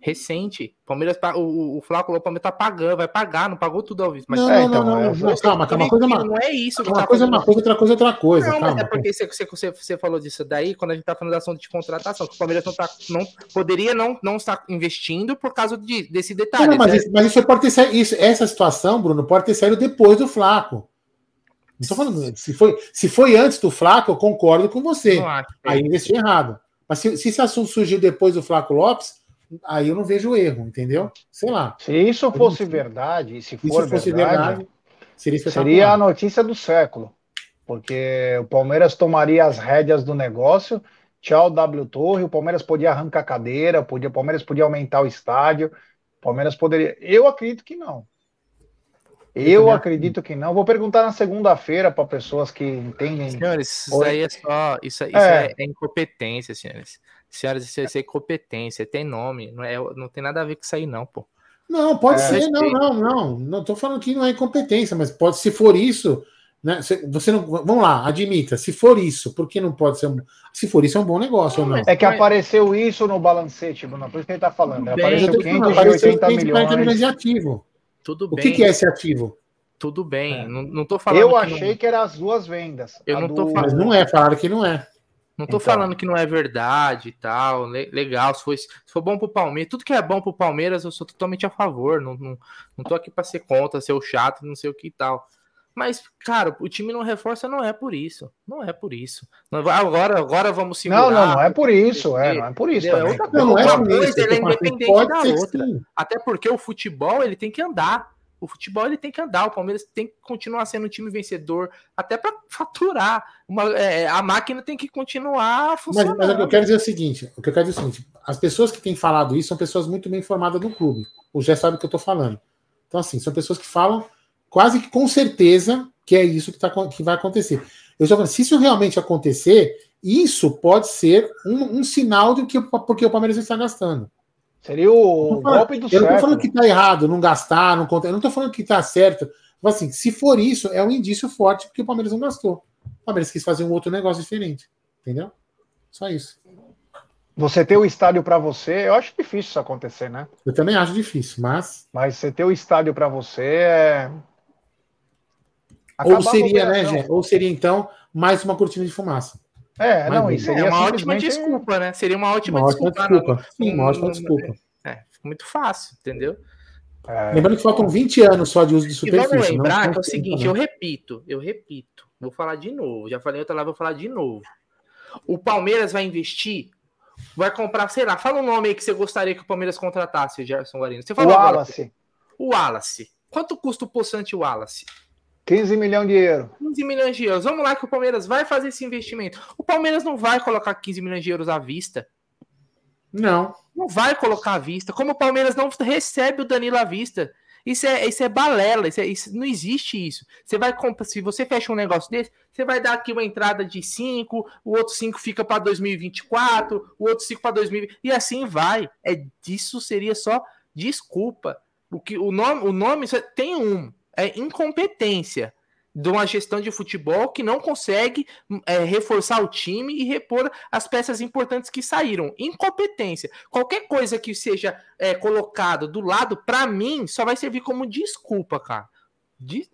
recente. Palmeiras, o, o Flávio o Palmeiras tá pagando, vai pagar, não pagou tudo ao vivo. Mas, não, é, então, não, não, não, calma, calma, coisa uma, não é isso. Uma tá coisa é uma coisa, outra coisa é outra coisa. Não, calma, mas é porque você, você, você falou disso daí, quando a gente tá falando da ação de contratação, que o Palmeiras não, tá, não poderia não, não estar investindo por causa de, desse detalhe. Não, mas, né? isso, mas isso pode ter saído, isso, essa situação, Bruno, pode ter saído depois do Flaco. Não tô falando, se foi, se foi antes do Flaco, eu concordo com você. Aí investiu errado. Mas se, se esse assunto surgiu depois do Flaco Lopes, aí eu não vejo erro, entendeu? Sei lá. Se isso fosse verdade, se for fosse verdade, verdade seria, seria a notícia do século. Porque o Palmeiras tomaria as rédeas do negócio. Tchau, W Torre. O Palmeiras podia arrancar a cadeira, podia, o Palmeiras podia aumentar o estádio. O Palmeiras poderia. Eu acredito que não. Eu acredito que não. Vou perguntar na segunda-feira para pessoas que entendem. Senhores, isso aí é só. Isso, isso é. é incompetência, senhores. Senhoras e senhores, isso é incompetência, tem nome, não, é, não tem nada a ver com isso aí, não, pô. Não, pode é, ser, não, não, não. Não tô falando que não é incompetência, mas pode, se for isso, né? Você não. Vamos lá, admita, se for isso, por que não pode ser um. Se for isso, é um bom negócio não, ou não? É que apareceu isso no balancete, Bruno, por isso que ele tá falando. Bem, apareceu 580 milhões. milhões de ativo. Tudo bem. O que, que é esse ativo? Tudo bem, é. não, não tô falando. Eu achei não... que era as duas vendas. Eu não do... tô falando. Mas não é, falaram que não é. Não tô então. falando que não é verdade e tal. Legal, se for, se for bom pro Palmeiras, tudo que é bom pro Palmeiras, eu sou totalmente a favor. Não, não, não tô aqui pra ser contra, ser o chato, não sei o que e tal. Mas, cara, o time não reforça, não é por isso. Não é por isso. Agora, agora vamos segurar. Não, não, não é por isso. É, não é por isso. É outra não, não é por isso. Ele é independente da outra. Sim. Até porque o futebol ele tem que andar. O futebol ele tem que andar, o Palmeiras tem que continuar sendo um time vencedor, até para faturar. Uma, é, a máquina tem que continuar funcionando. Mas, mas eu quero dizer o seguinte: o que eu quero dizer é o seguinte: as pessoas que têm falado isso são pessoas muito bem informadas no clube. O Gé sabe o que eu estou falando. Então, assim, são pessoas que falam quase que com certeza que é isso que, tá, que vai acontecer. Eu já falando, se isso realmente acontecer, isso pode ser um, um sinal de que porque o Palmeiras está gastando. Seria o golpe do Eu não estou falando que está errado não gastar, não contar. Eu não estou falando que está certo. Mas assim, se for isso, é um indício forte porque o Palmeiras não gastou. O Palmeiras quis fazer um outro negócio diferente. Entendeu? Só isso. Você ter o estádio para você, eu acho difícil isso acontecer, né? Eu também acho difícil, mas. Mas você ter o estádio para você é. Ou seria, né, Gê? Ou seria então mais uma cortina de fumaça. É, não, isso seria é uma ótima desculpa, né? Seria uma ótima uma desculpa. Ótima desculpa. Não, Sim, uma ótima desculpa. É, muito fácil, entendeu? É... Lembrando que faltam 20 anos só de uso de superfície. E vamos lembrar que é o seguinte, eu repito, eu repito, vou falar de novo, já falei outra lá, vou falar de novo. O Palmeiras vai investir, vai comprar, sei lá, fala um nome aí que você gostaria que o Palmeiras contratasse, Gerson Guarino. Você falou o Wallace. o Wallace. Quanto custa o possante Wallace? 15 milhões de euros. 15 milhões de euros. Vamos lá que o Palmeiras vai fazer esse investimento. O Palmeiras não vai colocar 15 milhões de euros à vista. Não. Não vai colocar à vista. Como o Palmeiras não recebe o Danilo à vista. Isso é, isso é balela, isso, é, isso não existe isso. Você vai comprar, se você fecha um negócio desse, você vai dar aqui uma entrada de 5, o outro 5 fica para 2024, o outro 5 para 2020 e assim vai. É disso seria só desculpa. O que o nome, o nome tem um, é incompetência de uma gestão de futebol que não consegue é, reforçar o time e repor as peças importantes que saíram. Incompetência. Qualquer coisa que seja é, colocado do lado, para mim, só vai servir como desculpa, cara. De,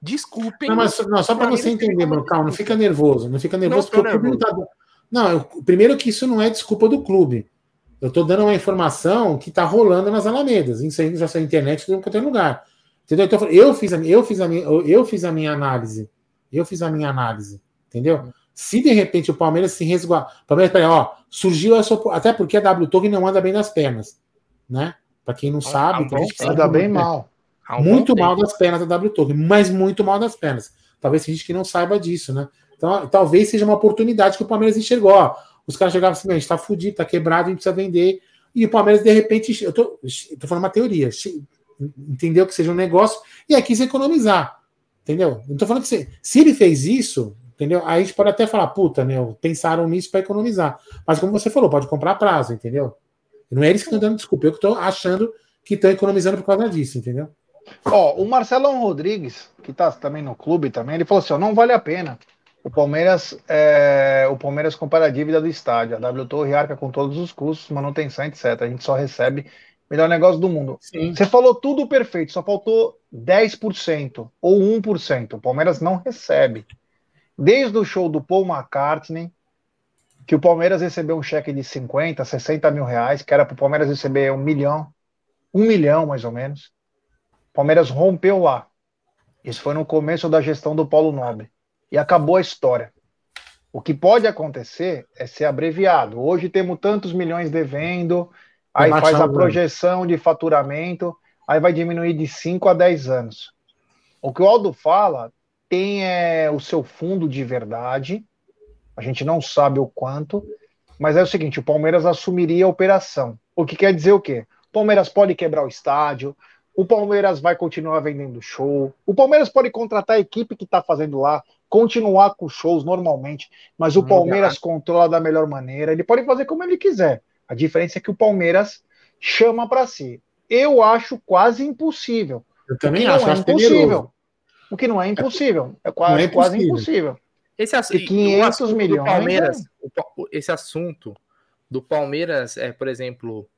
desculpem. Não, mas não, só para você entender, Bruno, calma, não fica nervoso. Não fica nervoso não porque nervoso. o clube não tá. Não, eu, primeiro que isso não é desculpa do clube. Eu estou dando uma informação que está rolando nas Alamedas. Isso aí já saiu na internet, em qualquer lugar. Entendeu? Então, eu fiz, a, eu, fiz a minha, eu fiz a minha análise. Eu fiz a minha análise. Entendeu? Se de repente o Palmeiras se resguardar. Palmeiras, peraí, ó, surgiu essa. Até porque a W Torre não anda bem nas pernas. Né? Para quem não sabe. Um anda bem mal. Muito mal das pernas da W Torre, mas muito mal das pernas. Talvez tem gente que não saiba disso, né? Então, talvez seja uma oportunidade que o Palmeiras enxergou. Ó, os caras chegavam assim, a gente tá fudido, tá quebrado, a gente precisa vender. E o Palmeiras, de repente, eu tô, eu tô falando uma teoria, entendeu que seja um negócio e aqui se economizar. Entendeu? Não tô falando que se, se ele fez isso, entendeu? Aí a gente pode até falar, puta, meu, pensaram nisso para economizar. Mas como você falou, pode comprar a prazo, entendeu? Não é eles que estão dando desculpa, eu que estou achando que estão economizando por causa disso, entendeu? Ó, o Marcelão Rodrigues, que tá também no clube também, ele falou assim: ó, não vale a pena. O Palmeiras, é, o Palmeiras compara a dívida do estádio. A W Torre arca com todos os custos, manutenção, etc. A gente só recebe melhor negócio do mundo. Sim. Você falou tudo perfeito, só faltou 10% ou 1%. O Palmeiras não recebe. Desde o show do Paul McCartney, que o Palmeiras recebeu um cheque de 50, 60 mil reais, que era para o Palmeiras receber um milhão, um milhão mais ou menos. O Palmeiras rompeu lá. Isso foi no começo da gestão do Paulo Nobre. E acabou a história. O que pode acontecer é ser abreviado. Hoje temos tantos milhões devendo, aí faz a projeção de faturamento, aí vai diminuir de 5 a 10 anos. O que o Aldo fala tem é, o seu fundo de verdade, a gente não sabe o quanto, mas é o seguinte: o Palmeiras assumiria a operação. O que quer dizer o quê? O Palmeiras pode quebrar o estádio, o Palmeiras vai continuar vendendo show, o Palmeiras pode contratar a equipe que está fazendo lá, continuar com shows normalmente, mas o Hum, Palmeiras controla da melhor maneira, ele pode fazer como ele quiser. A diferença é que o Palmeiras chama para si. Eu acho quase impossível. Eu também não acho, é acho temeroso. impossível. O que não é impossível. É quase, é quase impossível. Esse, ass- E e 500 o assunto do milhões, Palmeiras, o- esse assunto do Palmeiras, é, por exemplo,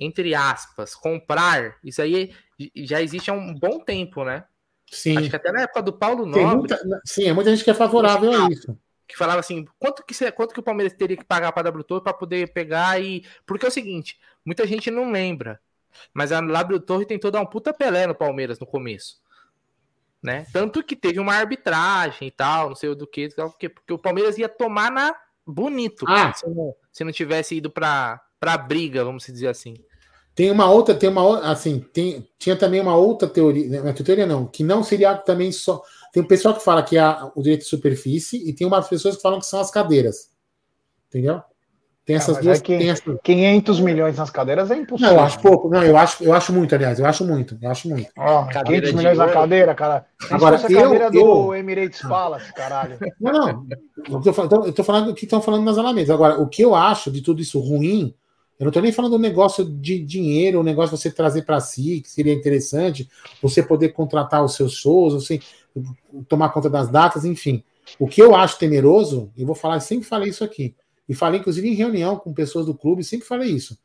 entre aspas, comprar, isso aí já existe há um bom tempo, né? Sim. Acho que até na época do Paulo Tem Nobre, muita, sim, é muita gente que é favorável a isso. Que falava assim, quanto que, quanto que o Palmeiras teria que pagar para a W Torre para poder pegar e... Porque é o seguinte, muita gente não lembra, mas a W Torre tentou dar um puta pelé no Palmeiras no começo. Né? Tanto que teve uma arbitragem e tal, não sei o do que, tal, porque, porque o Palmeiras ia tomar na bonito Ah. se, não, se não tivesse ido pra, pra briga, vamos dizer assim. Tem uma outra, tem uma outra, assim, tem, tinha também uma outra teoria, não é teoria não, que não seria também só. Tem um pessoal que fala que é o direito de superfície e tem umas pessoas que falam que são as cadeiras. Entendeu? Tem essas mas duas. é que- tem essas- 500 milhões nas cadeiras é impossível. Não, eu acho pouco. Não, eu acho, eu acho muito, aliás, eu acho muito, eu acho muito. Cadeira 500 de milhões na cadeira, cara. Agora, se fosse a cadeira eu- do eu- Emirates Palace, caralho. Não, não. Eu tô, falando- eu tô falando o que estão falando nas alamedas. Agora, o que eu acho de tudo isso ruim, eu não tô nem falando do negócio de dinheiro, o negócio de você trazer para si, que seria interessante, você poder contratar os seus shows, você tomar conta das datas, enfim. O que eu acho temeroso, e vou falar, sempre falei isso aqui, e falei inclusive em reunião com pessoas do clube, sempre falei isso,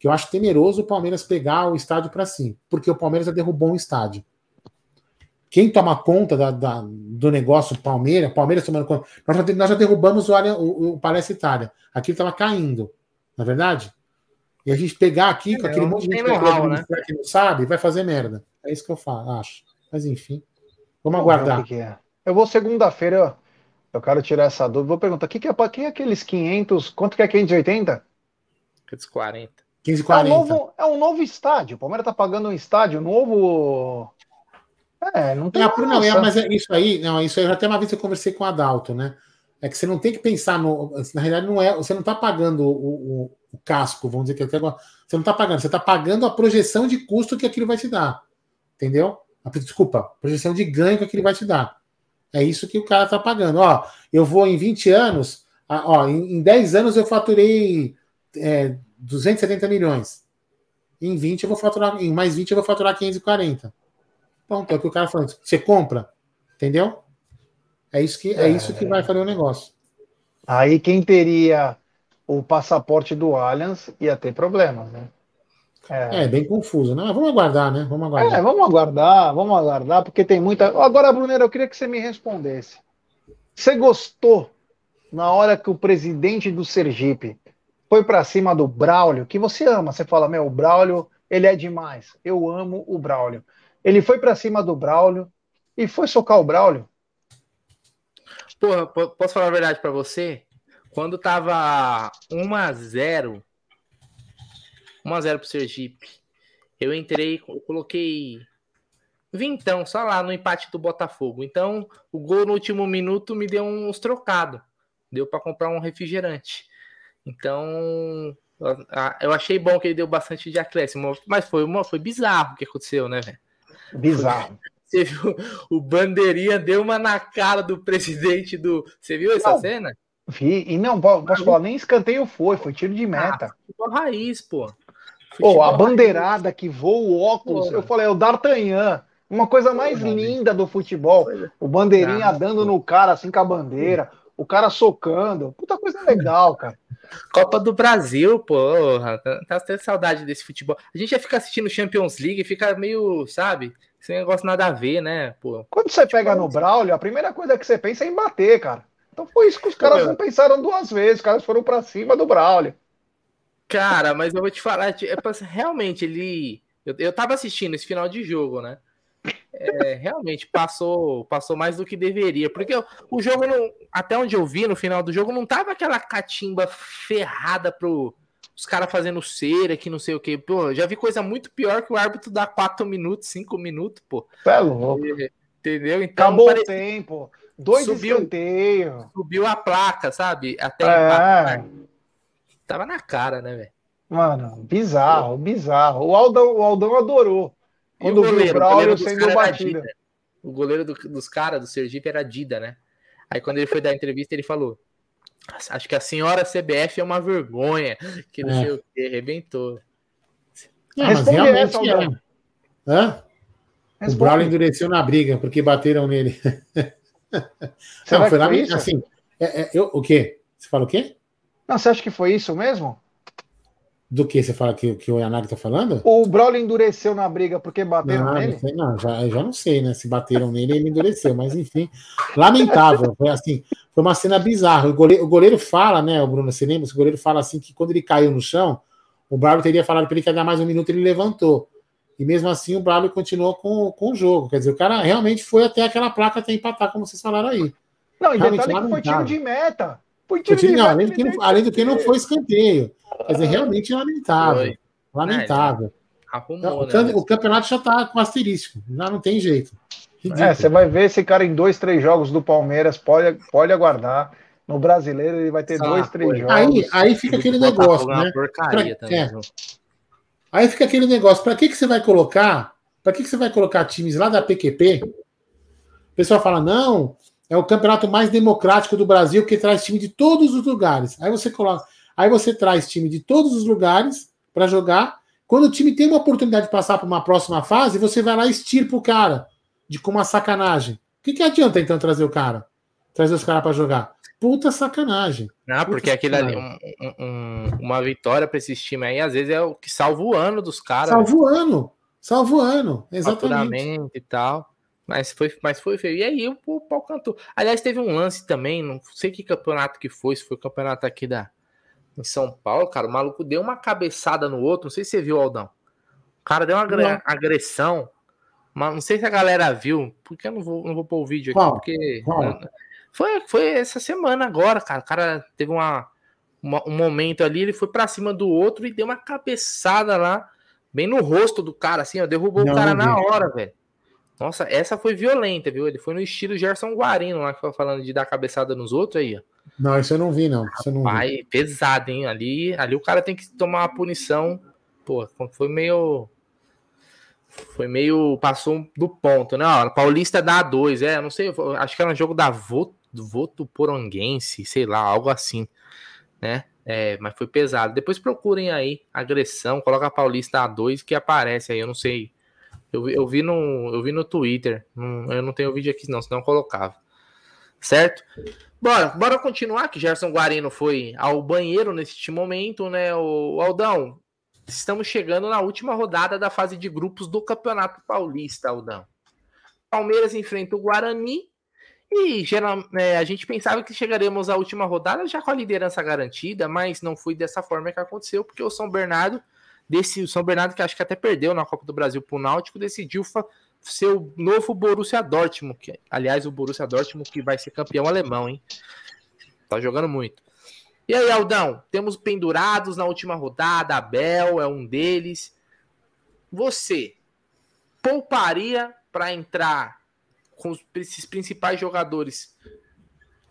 que eu acho temeroso o Palmeiras pegar o estádio para si, porque o Palmeiras já derrubou um estádio. Quem toma conta da- da- do negócio Palmeiras, Palmeiras tomando conta. Nós já, nós já derrubamos o, área- o, o Itália. Aqui estava caindo, na é verdade? E a gente pegar aqui com É, aquele não monte de gente know-how, administrar que não sabe, vai fazer merda. É isso que eu falo, acho. Mas enfim. Vamos aguardar. que que é. Eu vou segunda-feira, eu- eu quero tirar essa dúvida. Vou perguntar, que que é, pra- quem é aqueles 500, quanto que é 580? Aqueles 40. 15 É um, 40. novo, é um novo estádio. O Palmeiras tá pagando um estádio novo. É, não tem É, não, é, mas é isso aí, não, isso aí, até uma vez eu conversei com o Adalto, né? É que você não tem que pensar no. Na realidade, não é. Você não está pagando o, o- o casco, vamos dizer que até agora. Você não está pagando, você está pagando a projeção de custo que aquilo vai te dar. Entendeu? A- Desculpa, projeção de ganho que aquilo vai te dar. É isso que o cara está pagando. Ó, eu vou em 20 anos, ó, em, em 10 anos eu faturei é, 270 milhões. Em 20 eu vou faturar, em mais 20 eu vou faturar 540. Pronto, é o que o cara falou. Você compra, entendeu? É isso que, é isso que vai fazer o negócio. Aí quem teria o passaporte do Allianz ia ter problemas, né? É, bem confuso, né? Vamos aguardar, né? Vamos É, aguardar. vamos aguardar, vamos aguardar, porque tem muita. Agora, Brunero, eu queria que você me respondesse. Você gostou na hora que o presidente do Sergipe foi para cima do Braulio, que você ama? Você fala, meu, o Braulio, ele é demais. Eu amo o Braulio. Ele foi para cima do Braulio e foi socar o Braulio. Porra, po- posso falar a verdade pra você? Quando tava 1x0, 1x0 pro Sergipe, eu entrei, eu coloquei vintão, só lá no empate do Botafogo. Então, o gol no último minuto me deu uns trocados. Deu pra comprar um refrigerante. Então, eu- a- eu achei bom que ele deu bastante de acréscimo, mas foi, uma, foi bizarro o que aconteceu, né, velho? Bizarro. Você viu? O Bandeirinha deu uma na cara do presidente do. Você viu essa Não. cena? Vi, e não, posso falar, nem escanteio foi, foi tiro de meta. Ah, futebol raiz, pô. Pô, Futebol a raiz. bandeirada que voa o óculos, Pô. eu falei, é o D'Artagnan. Uma coisa mais Porra, linda do futebol. O bandeirinha Ah, dando pô. no cara assim com a bandeira, o cara socando. Puta coisa legal, cara. Copa do Brasil, porra. Tá, tá tendo saudade desse futebol. A gente já fica assistindo Champions League e fica meio, sabe? Esse negócio nada a ver, né? Pô. Quando você pega no Braulio, a primeira coisa que você pensa é em bater, cara. Então foi isso que os caras não pensaram duas vezes. Os caras foram pra cima do Braulio. Cara, mas eu vou te falar, tipo, é realmente ele. Eu, eu tava assistindo esse final de jogo, né? É, realmente passou, passou mais do que deveria, porque o, jogo não, até onde eu vi no final do jogo não tava aquela catimba ferrada pro os caras fazendo cera que não sei o que. Pô, já vi coisa muito pior que o árbitro dá 4 minutos, 5 minutos, pô. É louco. Entendeu? Então Acabou o tempo. Dois Subiu. escanteios. que subiu a placa, sabe? Até É. Tava na cara, né, velho? Mano, bizarro, bizarro. O Aldão, o Aldão adorou. E Quando o Braulio dos sendo caras era batido. Dida. O goleiro do- dos caras do Sergipe era Dida, né? Aí quando ele foi dar entrevista, ele falou: Acho que a senhora CBF é uma vergonha. Que não É. sei o que, arrebentou. Não, mas Responde realmente essa, Aldão. é. Hã? O. Braulio endureceu na briga, porque bateram nele. [laughs] [laughs] Será não, que foi lá foi isso? assim. é- é, eu, o quê? Você fala o quê? Não, você acha que foi isso mesmo? Do que você fala que, que o Yanagi tá falando? O Braulio endureceu na briga porque bateram Não, nele? não, sei, não, já, já não sei, né? Se bateram nele, ele endureceu, mas enfim, lamentável. Foi assim, foi uma cena bizarra. O goleiro, o goleiro fala, né, o Bruno, você lembra? O goleiro fala assim que quando ele caiu no chão, o Braulio teria falado para ele que ia dar mais um minuto, ele levantou. E mesmo assim o Braulio continuou com, com o jogo. Quer dizer, o cara realmente foi até aquela placa até empatar, como vocês falaram aí. Não, e Realmente detalhe que foi tiro de meta. Foi Foi tiro tiro- de não, meta. além, do que não, além do que não foi escanteio. Quer dizer, realmente lamentável. Foi. Lamentável. Arrumou, o, né? o campeonato já tá com asterístico, já não tem jeito. Ridículo. É, você vai ver esse cara em dois, três jogos do Palmeiras, pode, pode aguardar. No brasileiro ele vai ter Só dois, três coisa. jogos. Aí, aí fica aquele negócio, é uma né? porcaria Pra- também. é. Aí fica aquele negócio, para que, que você vai colocar? Para que, que você vai colocar times lá da PQP? O pessoal fala, não, é o campeonato mais democrático do Brasil que traz time de todos os lugares. Aí você coloca, aí você traz time de todos os lugares para jogar. Quando o time tem uma oportunidade de passar para uma próxima fase, você vai lá e estirpa o cara de com uma sacanagem. O que, que adianta então trazer o cara? Trazer os caras para jogar? Puta sacanagem. Não, porque Puta aquilo ali, um- um- um- uma vitória pra esses times aí, às vezes é o que salva o ano dos caras. Salvo o ano. Salvo o ano. Exatamente. e tal. Mas foi, mas foi feio. E aí o, o pau cantou. Aliás, teve um lance também, não sei que campeonato que foi, se foi o campeonato aqui da em São Paulo, cara. O maluco deu uma cabeçada no outro. Não sei se você viu, Aldão. O cara deu uma Não. agressão. Mas não sei se a galera viu, porque eu não vou, não vou pôr o vídeo aqui, Qual? porque. Qual? Foi, foi essa semana agora, cara. O cara teve uma, uma- um momento ali, ele foi pra cima do outro e deu uma cabeçada lá, bem no rosto do cara, assim, ó. Derrubou Não, o cara na hora, velho. Nossa, essa foi violenta, viu? Ele foi no estilo Gerson Guarino lá, que foi falando de dar cabeçada nos outros aí, ó. Não, isso eu não vi, não. Isso não vi. Pesado, hein? Ali, ali o cara tem que tomar uma punição. Pô, foi meio. Foi meio. Passou do ponto, né? Ó, Paulista dá dois, é. Não sei, acho que era um jogo da Voto, Voto Poronguense, sei lá, algo assim, né? É, mas foi pesado. Depois procurem aí, agressão, coloca Paulista A2 que aparece aí, eu não sei. Eu, vi- eu, vi, no, eu vi no Twitter, não- eu não tenho vídeo aqui não, senão eu colocava. Certo? Bora, bora continuar, que Gerson Guarino foi ao banheiro neste momento, né? O Aldão, estamos chegando na última rodada da fase de grupos do Campeonato Paulista, Aldão. Palmeiras enfrenta o Guarani e geral, né, a gente pensava que chegaremos à última rodada já com a liderança garantida, mas não foi dessa forma que aconteceu, porque o São Bernardo, desse, o São Bernardo que acho que até perdeu na Copa do Brasil pro Náutico, decidiu ser o novo Borussia Dortmund, que, aliás, o Borussia Dortmund que vai ser campeão alemão, hein? Tá jogando muito. E aí, Aldão, temos pendurados na última rodada, Abel é um deles. Você pouparia para entrar com os, esses principais jogadores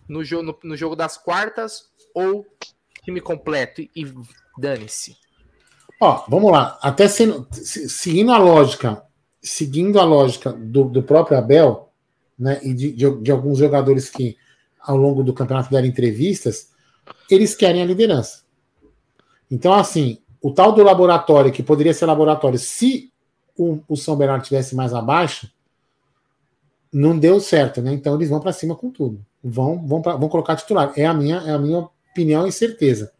no, jo no, no jogo das quartas ou time completo e dane-se? Ó, vamos lá. Até sendo, se- seguindo a lógica seguindo a lógica do, do próprio Abel, né, e de, de, de, alguns jogadores que ao longo do campeonato deram entrevistas, eles querem a liderança. Então, assim, o tal do laboratório, que poderia ser laboratório se o, o São Bernardo tivesse mais abaixo, não deu certo, né? Então eles vão para cima com tudo. Vão, vão, pra, vão colocar titular. É a minha, é a minha opinião e certeza.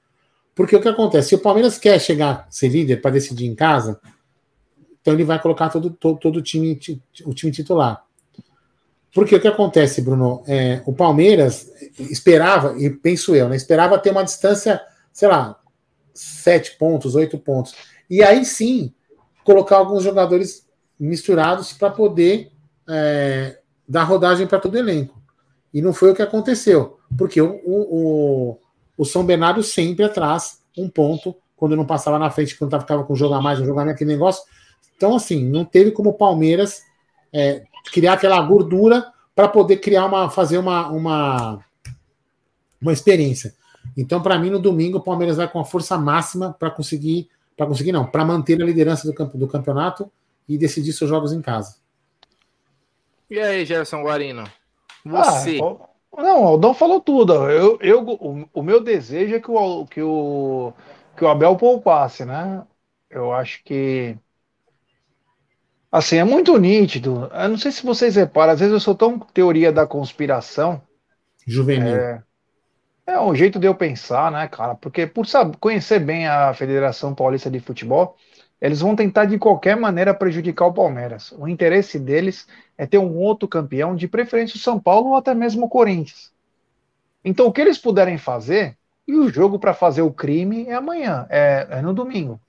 Porque o que acontece? Se o Palmeiras quer chegar, ser líder para decidir em casa, então ele vai colocar todo, todo, todo o, time, o time titular. Porque o que acontece, Bruno? É, o Palmeiras esperava, e penso eu, né, esperava ter uma distância, sei lá, sete pontos, oito pontos. E aí sim, colocar alguns jogadores misturados para poder é, dar rodagem para todo o elenco. E não foi o que aconteceu, porque o, o, o São Bernardo sempre atrás, um ponto, quando não passava na frente, quando ficava com jogo a mais, menos, aquele negócio. Então, assim, não teve como o Palmeiras é, criar aquela gordura para poder criar uma, fazer uma, uma, uma experiência. Então, para mim, no domingo, o Palmeiras vai com a força máxima para conseguir, para conseguir não, para manter a liderança do, campo, do campeonato e decidir seus jogos em casa. E aí, Gerson Guarino? Você. Ah, não, o Aldão falou tudo. Eu, eu, o, o, meu desejo é que o, que, o, que o Abel poupasse, né? Eu acho que Assim, é muito nítido. Eu não sei se vocês reparam, às vezes eu sou tão teoria da conspiração. Juvenil. É, é um jeito de eu pensar, né, cara? Porque por saber, conhecer bem a Federação Paulista de Futebol, eles vão tentar de qualquer maneira prejudicar o Palmeiras. O interesse deles é ter um outro campeão, de preferência o São Paulo ou até mesmo o Corinthians. Então, o que eles puderem fazer, e o jogo para fazer o crime é amanhã, é, é no domingo.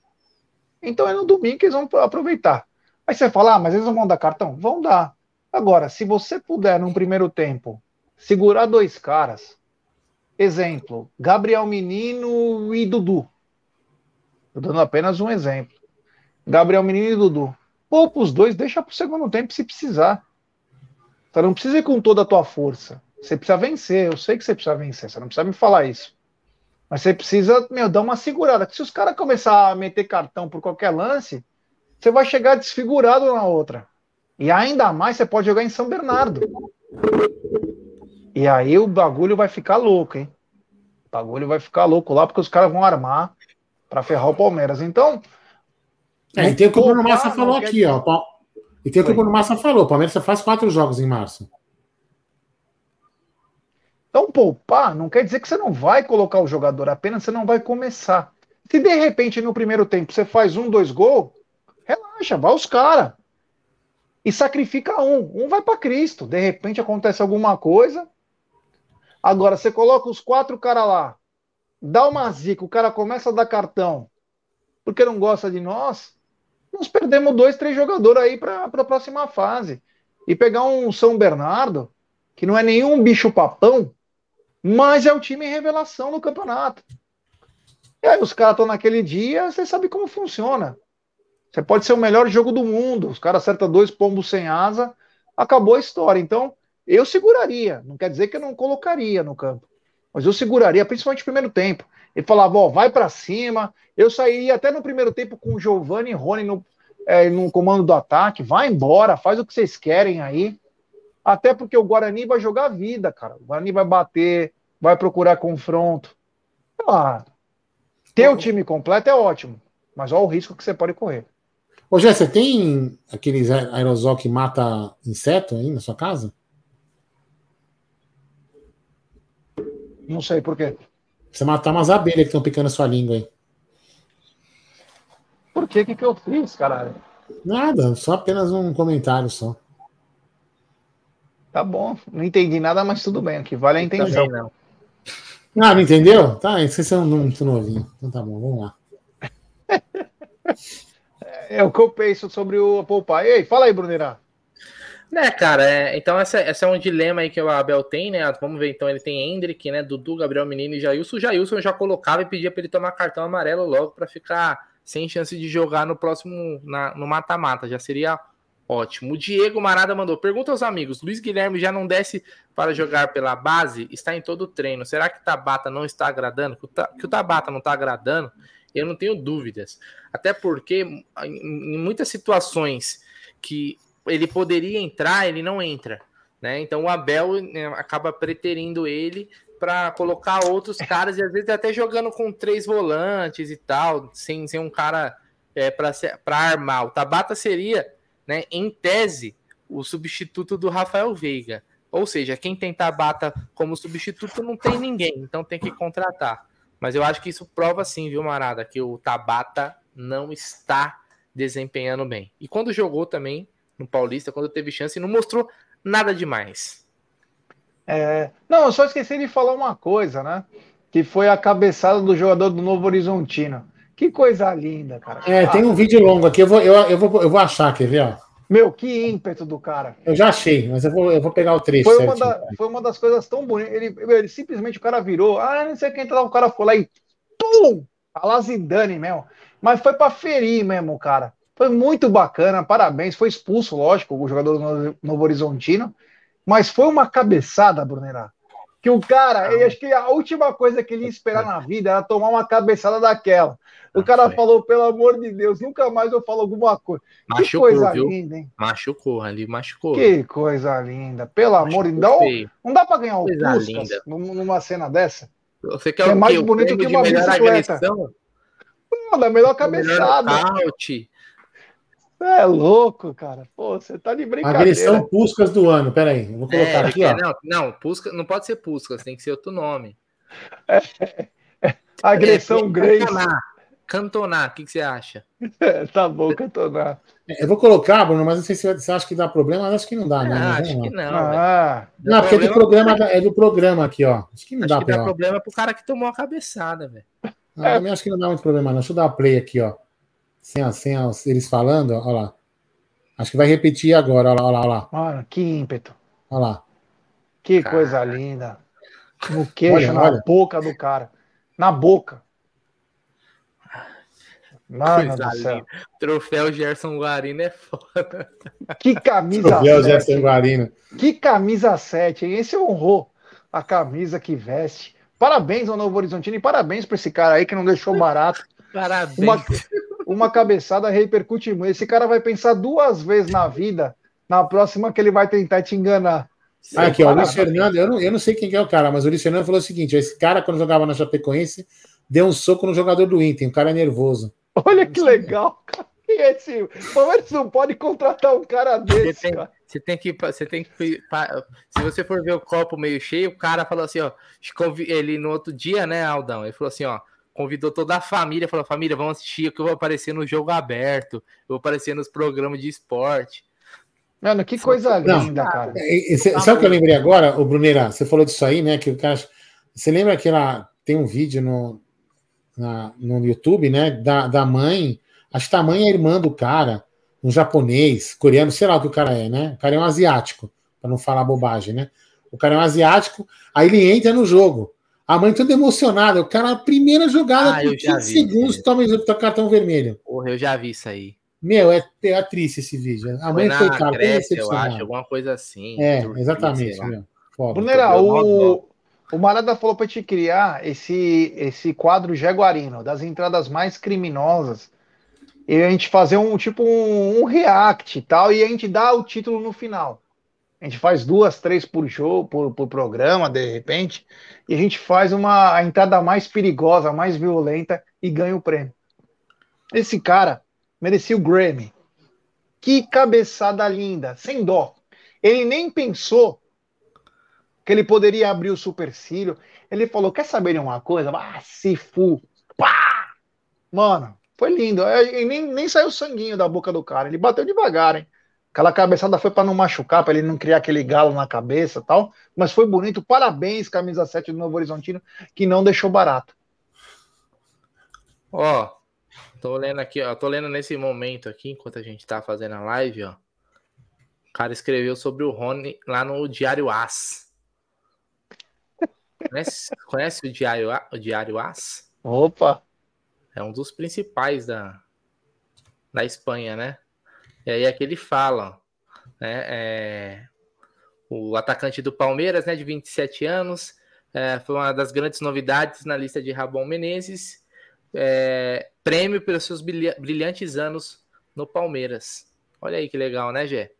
Então, é no domingo que eles vão aproveitar. Aí você fala, ah, mas eles não vão dar cartão? Vão dar. Agora, se você puder, num primeiro tempo, segurar dois caras, exemplo, Gabriel Menino e Dudu. Estou dando apenas um exemplo. Gabriel Menino e Dudu. Poupa os dois, deixa para o segundo tempo se precisar. Você não precisa ir com toda a tua força. Você precisa vencer. Eu sei que você precisa vencer. Você não precisa me falar isso. Mas você precisa, meu, dar uma segurada. Se os caras começar a meter cartão por qualquer lance, você vai chegar desfigurado na outra. E ainda mais você pode jogar em São Bernardo. E aí o bagulho vai ficar louco, hein? O bagulho vai ficar louco lá, porque os caras vão armar para ferrar o Palmeiras. Então. É, e tem o que o Bruno Massa falou aqui, ó. E tem o que o Bruno Massa falou: o Palmeiras faz quatro jogos em março. Então, poupar não quer dizer que você não vai colocar o jogador, apenas você não vai começar. Se de repente no primeiro tempo você faz um, dois gols, Relaxa, vai os caras. E sacrifica um. Um vai para Cristo. De repente acontece alguma coisa. Agora, você coloca os quatro caras lá, dá uma zica, o cara começa a dar cartão porque não gosta de nós. Nós perdemos dois, três jogadores aí para a próxima fase. E pegar um São Bernardo, que não é nenhum bicho papão, mas é o time revelação no campeonato. E aí os caras estão naquele dia, você sabe como funciona. Você pode ser o melhor jogo do mundo, os caras acertam dois pombos sem asa, acabou a história. Então, eu seguraria. Não quer dizer que eu não colocaria no campo, mas eu seguraria, principalmente no primeiro tempo. Ele falava, ó, vai para cima. Eu sairia até no primeiro tempo com o Giovanni e Rony no, é, no comando do ataque. Vai embora, faz o que vocês querem aí. Até porque o Guarani vai jogar vida, cara. O Guarani vai bater, vai procurar confronto. Ah, ter o time completo é ótimo, mas olha o risco que você pode correr. Ô, Jé, você tem aqueles aerosol que mata inseto aí na sua casa? Não sei por quê. Você matar umas abelhas que estão picando a sua língua aí. Por quê? O que, que eu fiz, caralho? Nada, só apenas um comentário só. Tá bom, não entendi nada, mas tudo bem, aqui vale a intenção. Não. Ah, não entendeu? Tá, vocês são muito novinhos. Então tá bom, vamos lá. [laughs] É o que eu penso sobre o poupar. Ei, fala aí, Brunerá. Né, cara, é, então essa, essa é um dilema aí que o Abel tem, né? Vamos ver, então ele tem Hendrick, né? Dudu, Gabriel Menino e Jailson. O Jailson já colocava e pedia para ele tomar cartão amarelo logo para ficar sem chance de jogar no próximo, na, no mata-mata. Já seria ótimo. O Diego Marada mandou: pergunta aos amigos: Luiz Guilherme já não desce para jogar pela base? Está em todo o treino. Será que Tabata não está agradando? Que o, que o Tabata não está agradando? Eu não tenho dúvidas. Até porque, em muitas situações que ele poderia entrar, ele não entra. Né? Então o Abel né, acaba preterindo ele para colocar outros caras e às vezes até jogando com três volantes e tal, sem ser um cara é, para armar. O Tabata seria, né, em tese, o substituto do Rafael Veiga. Ou seja, quem tem Tabata como substituto não tem ninguém, então tem que contratar. Mas eu acho que isso prova sim, viu, Marada, que o Tabata não está desempenhando bem. E quando jogou também no Paulista, quando teve chance, não mostrou nada demais. É, não, eu só esqueci de falar uma coisa, né? Que foi a cabeçada do jogador do Novo Horizontino. Que coisa linda, cara. É, tem um vídeo longo aqui, eu vou, eu, eu, vou, eu vou achar, quer ver? Ó. Meu, que ímpeto do cara. Eu já achei, mas eu vou, eu vou pegar o trecho. Foi uma, da, foi uma das coisas tão bonitas. Ele, ele, simplesmente o cara virou, ah, não sei quem tá lá, o cara foi lá e pum! A Lazidane mesmo. Mas foi para ferir mesmo, cara. Foi muito bacana, parabéns. Foi expulso, lógico, o jogador do Novo Horizontino. Mas foi uma cabeçada, Brunerá. Que o cara, eu acho que a última coisa que ele ia esperar na vida era tomar uma cabeçada daquela. O cara falou, pelo amor de Deus, nunca mais eu falo alguma coisa. Machucou, que coisa viu? linda, hein? Machucou ali, machucou. Que coisa linda. Pelo amor de Deus. Não dá pra ganhar o Puskas numa cena dessa? Você quer é mais bonito que uma bicicleta. Não, da melhor cabeçada. Melhor é louco, cara. Pô, você tá de brincadeira. Agressão Puscas do ano. Pera aí, vou colocar é, aqui, ó. Não, não, Pusca, não pode ser Puscas, tem que ser outro nome. É, é, agressão é, Grace. Cantonar, cantonar, o que, que você acha? É, tá bom, cantonar. É, eu vou colocar, Bruno, mas não sei se você acha que dá problema, mas acho que não dá, né? Ah, acho que não. Ah, não, porque é do, programa, é do programa aqui, ó. Acho que não acho dá, que dá problema pro cara que tomou a cabeçada, velho. Ah, também acho que não dá muito problema, não. Deixa eu dar uma play aqui, ó sem, sem eles falando, olha lá. Acho que vai repetir agora, olha lá, olha lá. Mano, que ímpeto. Olha lá. Que cara. coisa linda. No queixo, olha, na olha. boca do cara. Na boca. Mano do céu. Linda. Troféu Gerson Guarino é foda. Que camisa Troféu 7. Gerson Guarino. Que camisa 7, hein? Esse honrou a camisa que veste. Parabéns ao Novo Horizontino e parabéns para esse cara aí que não deixou barato. Parabéns. Uma, uma cabeçada repercute muito. Esse cara vai pensar duas vezes na vida, na próxima que ele vai tentar te enganar. Ah, aqui, ó, o Luiz Fernando, eu não, eu não sei quem é o cara, mas o Luiz Fernando falou o seguinte: esse cara, quando jogava na Chapecoense, deu um soco no jogador do Inter, o cara é nervoso. Olha que legal, cara. E esse, o Palmeiras não pode contratar um cara desse. Você tem, você tem que, você tem que, se você for ver o copo meio cheio, o cara falou assim, ó, ele no outro dia, né, Aldão, ele falou assim, ó, convidou toda a família, falou: família, vamos assistir que eu vou aparecer no jogo aberto, eu vou aparecer nos programas de esporte. Mano, que coisa linda, cara. É, é, sabe o que eu lembrei agora, o Bruneira? Você falou disso aí, né? Que o cara. Você lembra que ela tem um vídeo no, na, no YouTube, né? Da, da mãe. Acho que a mãe é irmã do cara, um japonês, coreano, sei lá o que o cara é, né? O cara é um asiático, para não falar bobagem, né? O cara é um asiático, aí ele entra no jogo. A mãe toda emocionada. O cara, a primeira jogada, ah, por 15 segundos, toma o cartão vermelho. Porra, eu já vi isso aí. Meu, é, é triste esse vídeo. A mãe foi, cara, Grécia, eu acho, alguma coisa assim. É, exatamente. Brunera, o, o Marada falou para te criar esse, esse quadro Jaguarino, das entradas mais criminosas. E a gente fazer um tipo um, um react e tal, e a gente dá o título no final. A gente faz duas, três por show, por, por programa, de repente, e a gente faz uma a entrada mais perigosa, mais violenta e ganha o prêmio. Esse cara merecia o Grammy. Que cabeçada linda, sem dó. Ele nem pensou que ele poderia abrir o supercílio. Ele falou: Quer saber de uma coisa? Ah, se fu. Pá! Mano, foi lindo. E nem, nem saiu sanguinho da boca do cara. Ele bateu devagar, hein? Aquela cabeçada foi para não machucar, para ele não criar aquele galo na cabeça tal. Mas foi bonito. Parabéns, camisa 7 do Novo Horizontino, que não deixou barato. Ó, tô lendo aqui, ó. Tô lendo nesse momento aqui, enquanto a gente tá fazendo a live, ó. O cara escreveu sobre o Rony lá no Diário As. Conhece, conhece o, Diário, o Diário As? Opa! É um dos principais da, da Espanha, né? E aí aqui ele fala, né, é, o atacante do Palmeiras, né, de 27 anos, é, foi uma das grandes novidades na lista de Rabon Menezes, é, prêmio pelos seus brilhantes anos no Palmeiras. Olha aí que legal, né, Gé?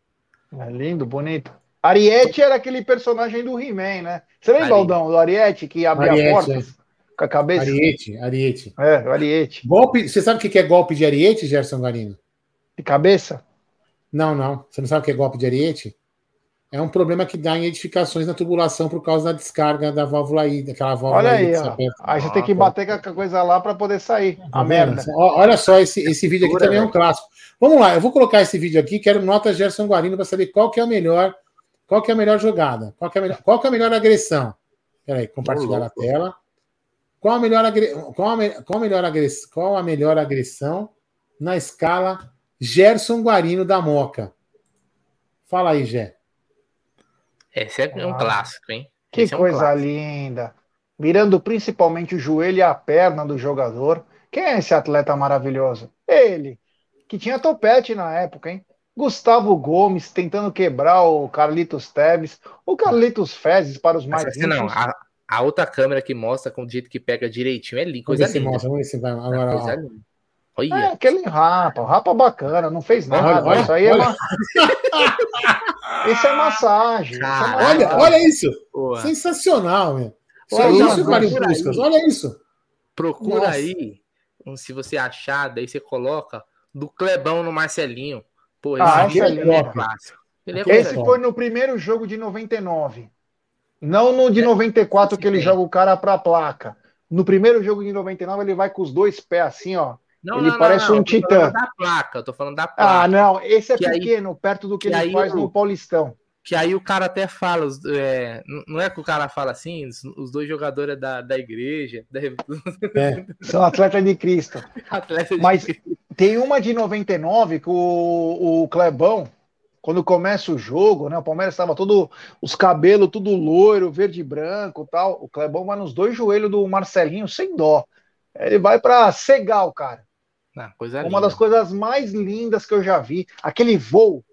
É lindo, bonito. Ariete era aquele personagem do He-Man, né? Você lembra, Ari- Aldão, do Ariete que abria Ariete, portas com a cabeça? Ariete, Ariete. É, o Ariete. Golpe, você sabe o que é golpe de Ariete, Gerson Garino? De cabeça? Não, não. Você não sabe o que é golpe de Ariete? É um problema que dá em edificações na tubulação por causa da descarga da válvula aí, daquela válvula Olha aí. ó. Aí você tem que bater com a coisa lá pra poder sair. Tá A merda. Olha só, esse, esse vídeo aqui Dura, também é um clássico. Vamos lá, eu vou colocar esse vídeo aqui, quero nota Gerson Guarino para saber qual que é a melhor, qual que é a melhor jogada, qual que é a melhor, qual que é a melhor agressão. Peraí, compartilhar a tela. Qual a melhor agre... qual, a me... qual, a melhor agress... qual a melhor agressão na escala Gerson Guarino da Moca? Fala aí, Gé. Esse é um Ah. clássico, hein? Que é um coisa clássico. linda. Virando principalmente o joelho e a perna do jogador. Quem é esse atleta maravilhoso? Ele, que tinha topete na época, hein? Gustavo Gomes tentando quebrar o Carlitos Teves, o Carlitos Fezes para os mais Mas assim, não, a, a outra câmera que mostra com o jeito que pega direitinho é lindo, Vamos coisa ver se linda. mostra, vamos ver se vai. Agora, coisa ó. Olha, É, aquele rapa, rapa bacana, não fez Olha, nada. olha, isso aí olha. é ma... Isso é massagem. isso é massagem. Olha, olha isso! porra. Sensacional, meu. Olha, Olha isso, não, Mário. Puskas. Olha isso. Procura Nossa. aí, se você achar, daí você coloca do Clebão no Marcelinho. Pô, Ah, esse esse é é. Ele é Esse foi no primeiro jogo de 99. Não no de 94 que ele Sim. joga o cara pra placa. No primeiro jogo de 99 ele vai com os dois pés assim, ó. Não, Ele parece um eu tô titã. da placa, eu tô falando da placa. Ah, não, esse é Que aí- pequeno, perto do que, que ele aí faz o- no Paulistão. Que aí o cara até fala, é, não é que o cara fala assim, os, os dois jogadores da, da igreja, [laughs] da, É. São atletas de Cristo. [laughs] atleta de- Mas tem uma de 99 que o, o Clebão, quando começa o jogo, né? O Palmeiras estava todo, os cabelos tudo loiro, verde e branco e tal. O Clebão vai nos dois joelhos do Marcelinho sem dó. Ele vai pra cegar o cara. Não, coisa Uma linda. das coisas mais lindas que eu já vi. Aquele voo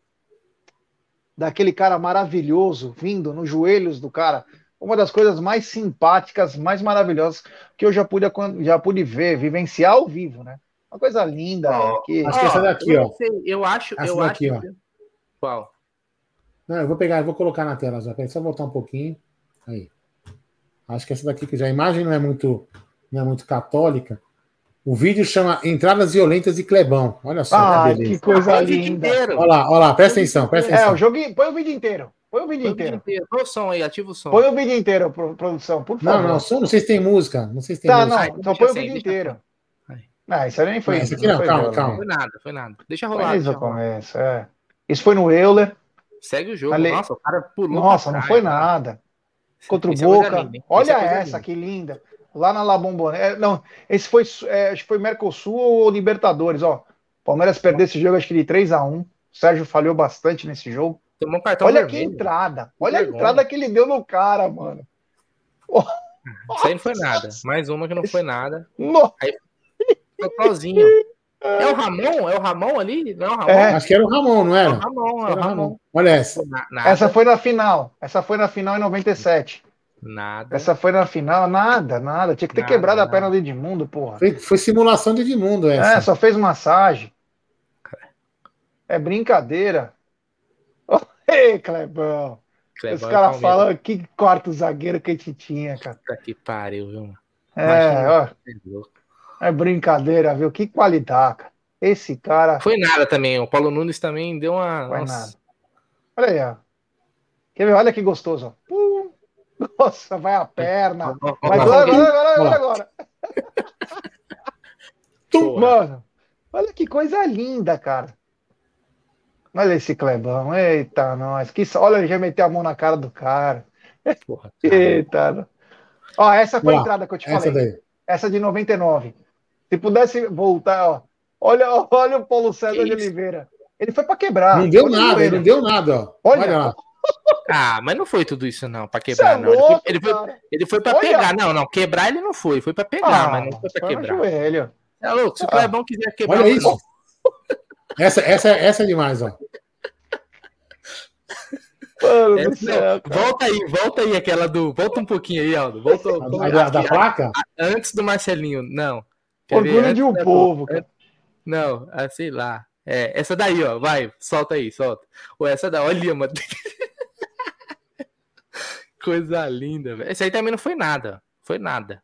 daquele cara maravilhoso vindo nos joelhos do cara. Uma das coisas mais simpáticas, mais maravilhosas que eu já pude, já pude ver, vivenciar ao vivo, né? Uma coisa linda. Ó, que... Acho que essa daqui, ó. eu acho, Essa eu daqui, acho. ó. que- Qual? Não, eu vou pegar, eu vou colocar na tela já. Peraí, só voltar um pouquinho. Aí. Acho que essa daqui que já a imagem não é muito, não é muito católica. O vídeo chama Entradas Violentas de Clebão. Olha só Ah, que que coisa vídeo linda. inteiro. Olha lá, olha lá, presta atenção, presta É, atenção. o jogo. Põe o vídeo inteiro. Põe o vídeo Põe o vídeo inteiro. inteiro. Põe o som aí, ativa o som. Põe o vídeo inteiro, pro- produção, por favor. Não, não, só não sei se tem música. Não sei se tem Tá, música. não, deixa põe o assim, vídeo inteiro. Não, isso aí nem foi. Não, esse aqui não, foi calma, calma. Foi nada, foi nada. Deixa Foi rolar. desde Deixa o rolar. começo, é. Isso foi no Euler. Segue o jogo. Ale- Nossa, o cara pulou. Nossa, não foi nada. Contra o Isso é Boca. linda? Olha Isso é essa, que linda. Lá na La Bombonera. Não, esse foi, é, acho que foi Mercosul ou Libertadores, ó. Palmeiras perdeu esse jogo, acho que de 3x1. O Sérgio falhou bastante nesse jogo. Tomou um cartão Olha que vermelho. entrada. Olha a vergonha. entrada que ele deu no cara, mano. Isso aí não foi nada. Mais uma que não foi nada. No- Totalzinho. É o Ramon? É o Ramon ali? Não é o Ramon? É. Acho que era o Ramon, não É era? o Ramon, é o Era o Ramon. Olha essa. Nada, Essa foi na final. Essa foi na final em 97. Nada. Essa foi na final. Nada, nada. Tinha que ter Nada, quebrado a nada. perna do Edmundo, porra. Foi, foi simulação de Edmundo É, essa. só fez massagem. É brincadeira. [laughs] Ei, Clebão. Clebão Os é caras falam que quarto zagueiro que a gente tinha, cara. Puta que pariu, viu, mano? É, ó, É é brincadeira, viu? Que qualidade, cara. Esse cara. Foi nada também. O Paulo Nunes também deu uma. Foi nossa. nada. Olha aí, ó. Quer ver? Olha que gostoso, ó. Pum. Nossa, vai a perna. Vai agora, agora, agora, agora. Porra. Mano, olha que coisa linda, cara. Olha esse Clebão. Eita, nós. Que... Olha, ele já meteu a mão na cara do cara. porra, [laughs] cara. Eita. Ó, essa foi a entrada que eu te Essa falei. daí. Essa de 99. Se pudesse voltar, ó. Olha, olha o Paulo César Que de isso? Oliveira. Ele foi pra quebrar. Não deu Olha nada, joelho. não deu nada, ó. Olha. Olha lá. Ah, mas não foi tudo isso, não, pra Você é quebrar, não. Ele foi- louco, Ele foi, cara. ele foi pra Olha. pegar. Não, não, quebrar ele não foi. Foi pra pegar, Ah, mas não foi pra foi quebrar. joelho. É louco, se o Ah. Clebão quiser quebrar. Olha isso. Essa, essa, essa é demais, ó. Mano É, céu, volta aí, volta aí aquela do. Volta um pouquinho aí, Aldo. Volta, A, da, da placa? Antes do Marcelinho, não. Quer? Orgulho de um da- povo, cara. Não, ah, sei lá. É, essa daí, ó, vai, solta aí, solta. Ou essa daí, olha, mano. Coisa linda, velho. Esse aí também não foi nada. Foi nada.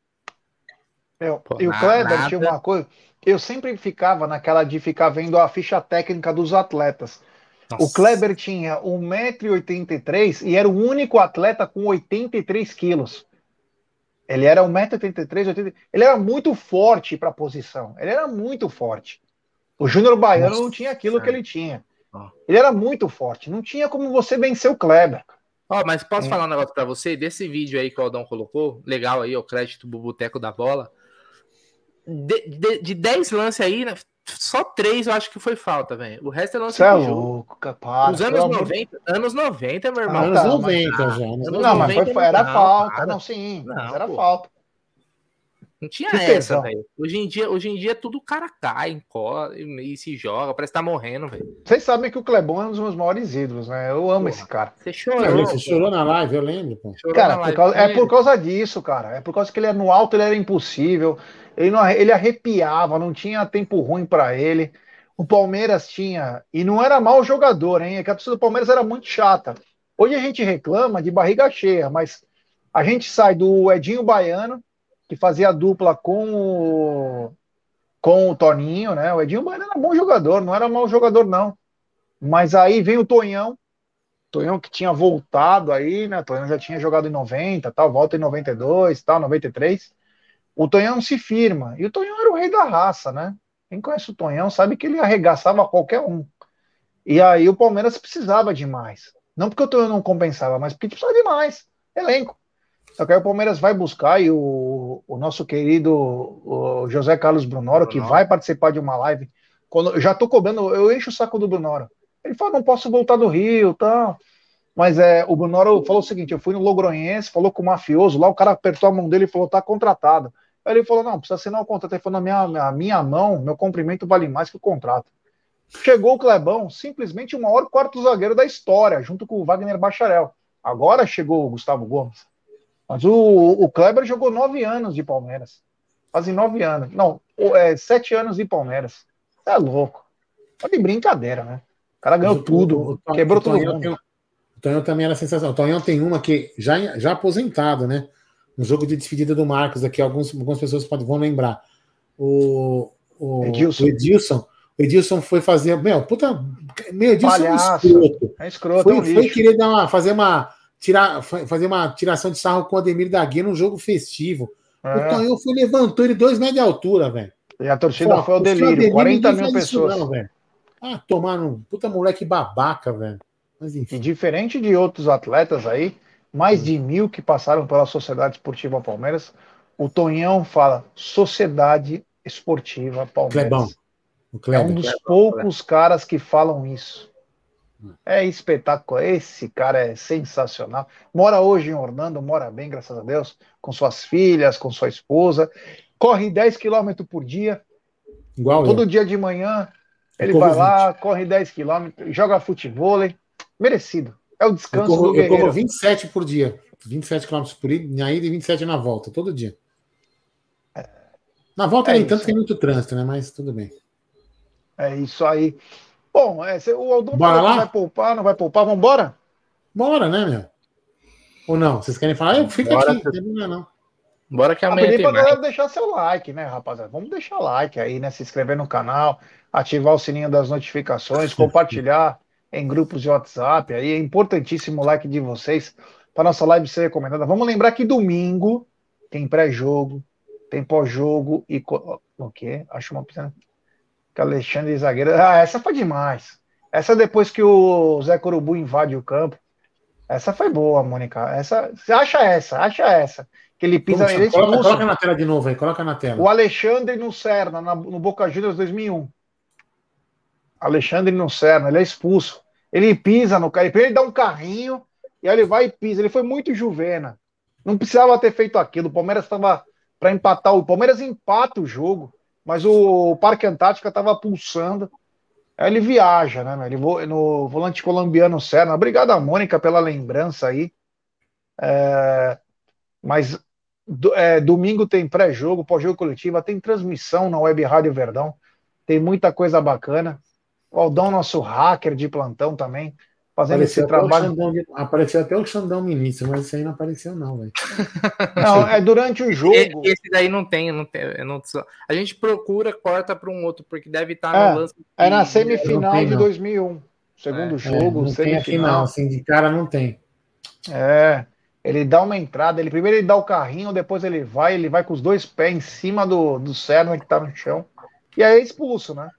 Eu, Pô, e o Kleber nada. tinha uma coisa. Eu sempre ficava naquela de ficar vendo a ficha técnica dos atletas. Nossa. O Kleber tinha 1,83m e era o único atleta com 83 quilos. Ele era 1,83m, ele era muito forte para a posição. Ele era muito forte. O Júnior Baiano Nossa. não tinha aquilo que ele tinha. Ele era muito forte. Não tinha como você vencer o Kleber. Ó, oh, mas posso é. falar um negócio para você? Desse vídeo aí que o Aldão colocou, legal aí, o crédito do Boteco da Bola. De, de, de 10 lances aí, né, só 3 eu acho que foi falta, velho. O resto é lance é louco, capaz. Os anos 90, anos 90, meu irmão. Anos 90 já. Anos não, mas foi, era não, falta. Cara. Não, sim, não, era pô. falta. Não tinha que essa, velho. Hoje em dia, hoje em dia tudo cara cai, encola e, se joga, parece que tá morrendo, velho. Vocês sabem que o Clebão é um dos meus maiores ídolos, né? Eu amo Porra, esse cara. Você chorou. Você chorou na live, eu lembro. Pô. Cara, por causa, é por causa disso, cara. É por causa que ele é no alto, ele era impossível. Ele, não, ele arrepiava, não tinha tempo ruim para ele. O Palmeiras tinha, e não era mau jogador, hein? É que a torcida do Palmeiras era muito chata. Hoje a gente reclama de barriga cheia, mas a gente sai do Edinho Baiano, que fazia dupla com o, com o Toninho, né? O Edinho Baiano era bom jogador, não era mau jogador, não. Mas aí vem o Tonhão, Tonhão que tinha voltado aí, né? Tonhão já tinha jogado em 90, tal, volta em 92, tal, 93. O Tonhão se firma. E o Tonhão era o rei da raça, né? Quem conhece o Tonhão sabe que ele arregaçava qualquer um. E aí o Palmeiras precisava de mais. Não porque o Tonhão não compensava, mas porque precisava de mais. Elenco. Só que aí o Palmeiras vai buscar e o, o nosso querido o José Carlos Brunoro, que vai participar de uma live, quando eu já tô cobrando, eu encho o saco do Brunoro. Ele fala, não posso voltar do Rio, tal. Mas é, o Brunoro falou o seguinte: eu fui no Logronhense, falou com o mafioso, lá o cara apertou a mão dele e falou, tá contratado. Aí ele falou, não, precisa assinar o contrato. Ele falou, na minha, a minha mão, meu cumprimento vale mais que o contrato. Chegou o Clebão, simplesmente o maior quarto zagueiro da história, junto com o Wagner Bacharel. Agora chegou o Gustavo Gomes. Mas o, o Kleber jogou nove anos de Palmeiras. Fazem nove anos. Não, é, sete anos de Palmeiras. É louco. Tá de brincadeira, né? O cara ganhou o, tudo, o, quebrou. Tem, o Tonhão também era sensacional. O Tonhão tem uma que, já, já aposentado, né? No jogo de despedida do Marcos, aqui, alguns, algumas pessoas podem, vão lembrar. O, o Edilson. o Edilson. O Edilson foi fazer. Meu, puta. Meu, Edilson Palhaço. é um escroto. É escroto, foi, é um foi querer dar uma, fazer uma tirar, fazer uma tiração de sarro com o Ademir da Guia num jogo festivo. É. O Tonhão foi levantou ele dois metros de altura, velho. E a torcida Pô, foi o delírio, Ademir, 40 mil pessoas. Não, ah, tomar um puta moleque babaca, velho. Mas enfim. E diferente de outros atletas aí, mais de mil que passaram pela Sociedade Esportiva Palmeiras, o Tonhão fala Sociedade Esportiva Palmeiras. Clebão. Kleber, é um dos Clebão, poucos Clebão. caras que falam isso. É espetacular. Esse cara é sensacional. Mora hoje em Orlando, mora bem, graças a Deus, com suas filhas, com sua esposa. Corre 10 km por dia. Igual Todo eu. dia de manhã ele vai lá, corre 10 km, joga futebol. Merecido. É o descanso eu corro, do guerreiro. Eu corro 27 por dia. 27 km por ida, na ida e 27 na volta, todo dia. Na volta é nem tanto, tem muito trânsito, né? Mas tudo bem. É isso aí. Bom, é, o Aldon vai poupar, não vai poupar, vamos embora? Bora, né, meu? Ou não? Vocês querem falar? Eu fico Bora, aqui, não, não. Bora que amanhã tem pra galera deixar seu like, né, rapaziada? Vamos deixar like aí, né? Se inscrever no canal, ativar o sininho das notificações, compartilhar em grupos de WhatsApp. Aí é importantíssimo o like de vocês para nossa live ser recomendada. Vamos lembrar que domingo tem pré-jogo, tem pós-jogo e o quê? Acho uma piscina. Que Alexandre zagueiro. Ah, essa foi demais. Essa depois que o Zé Corubu invade o campo. Essa foi boa, Mônica. Essa, você acha essa? Acha essa? Que ele pisa. ele coloca, coloca, na tela de novo aí, coloca na tela. O Alexandre no Serna, na, no Boca Juniors 2001. Alexandre no Serna, ele é expulso. Ele pisa no cara, ele dá um carrinho e aí ele vai e pisa. Ele foi muito juvena. Não precisava ter feito aquilo. O Palmeiras estava para empatar. O Palmeiras empata o jogo mas o Parque Antártica estava pulsando. Aí ele viaja, né? Ele vo, no volante colombiano Serna. Obrigado, Mônica, pela lembrança aí. É, mas do, é, domingo tem pré-jogo, pós-jogo coletivo, tem transmissão na Web Rádio Verdão. Tem muita coisa bacana. O Aldão, nosso hacker de plantão também, fazendo Apareceu esse até, o trabalho. Xandão, apareceu até o Xandão Ministro, mas isso aí não apareceu, não, velho. [laughs] Não, é durante o jogo. Esse daí não tem, não tem. não- a gente procura, corta para um outro, porque deve estar É, no lance. É na de- semifinal tem, de não. 2001. Segundo É, jogo, É, não tem aqui, não. semifinal. Assim, de cara não tem. É, ele dá uma entrada, ele primeiro ele dá o carrinho, depois ele vai, ele vai com os dois pés em cima do, do Serna que tá no chão, e aí é expulso, né?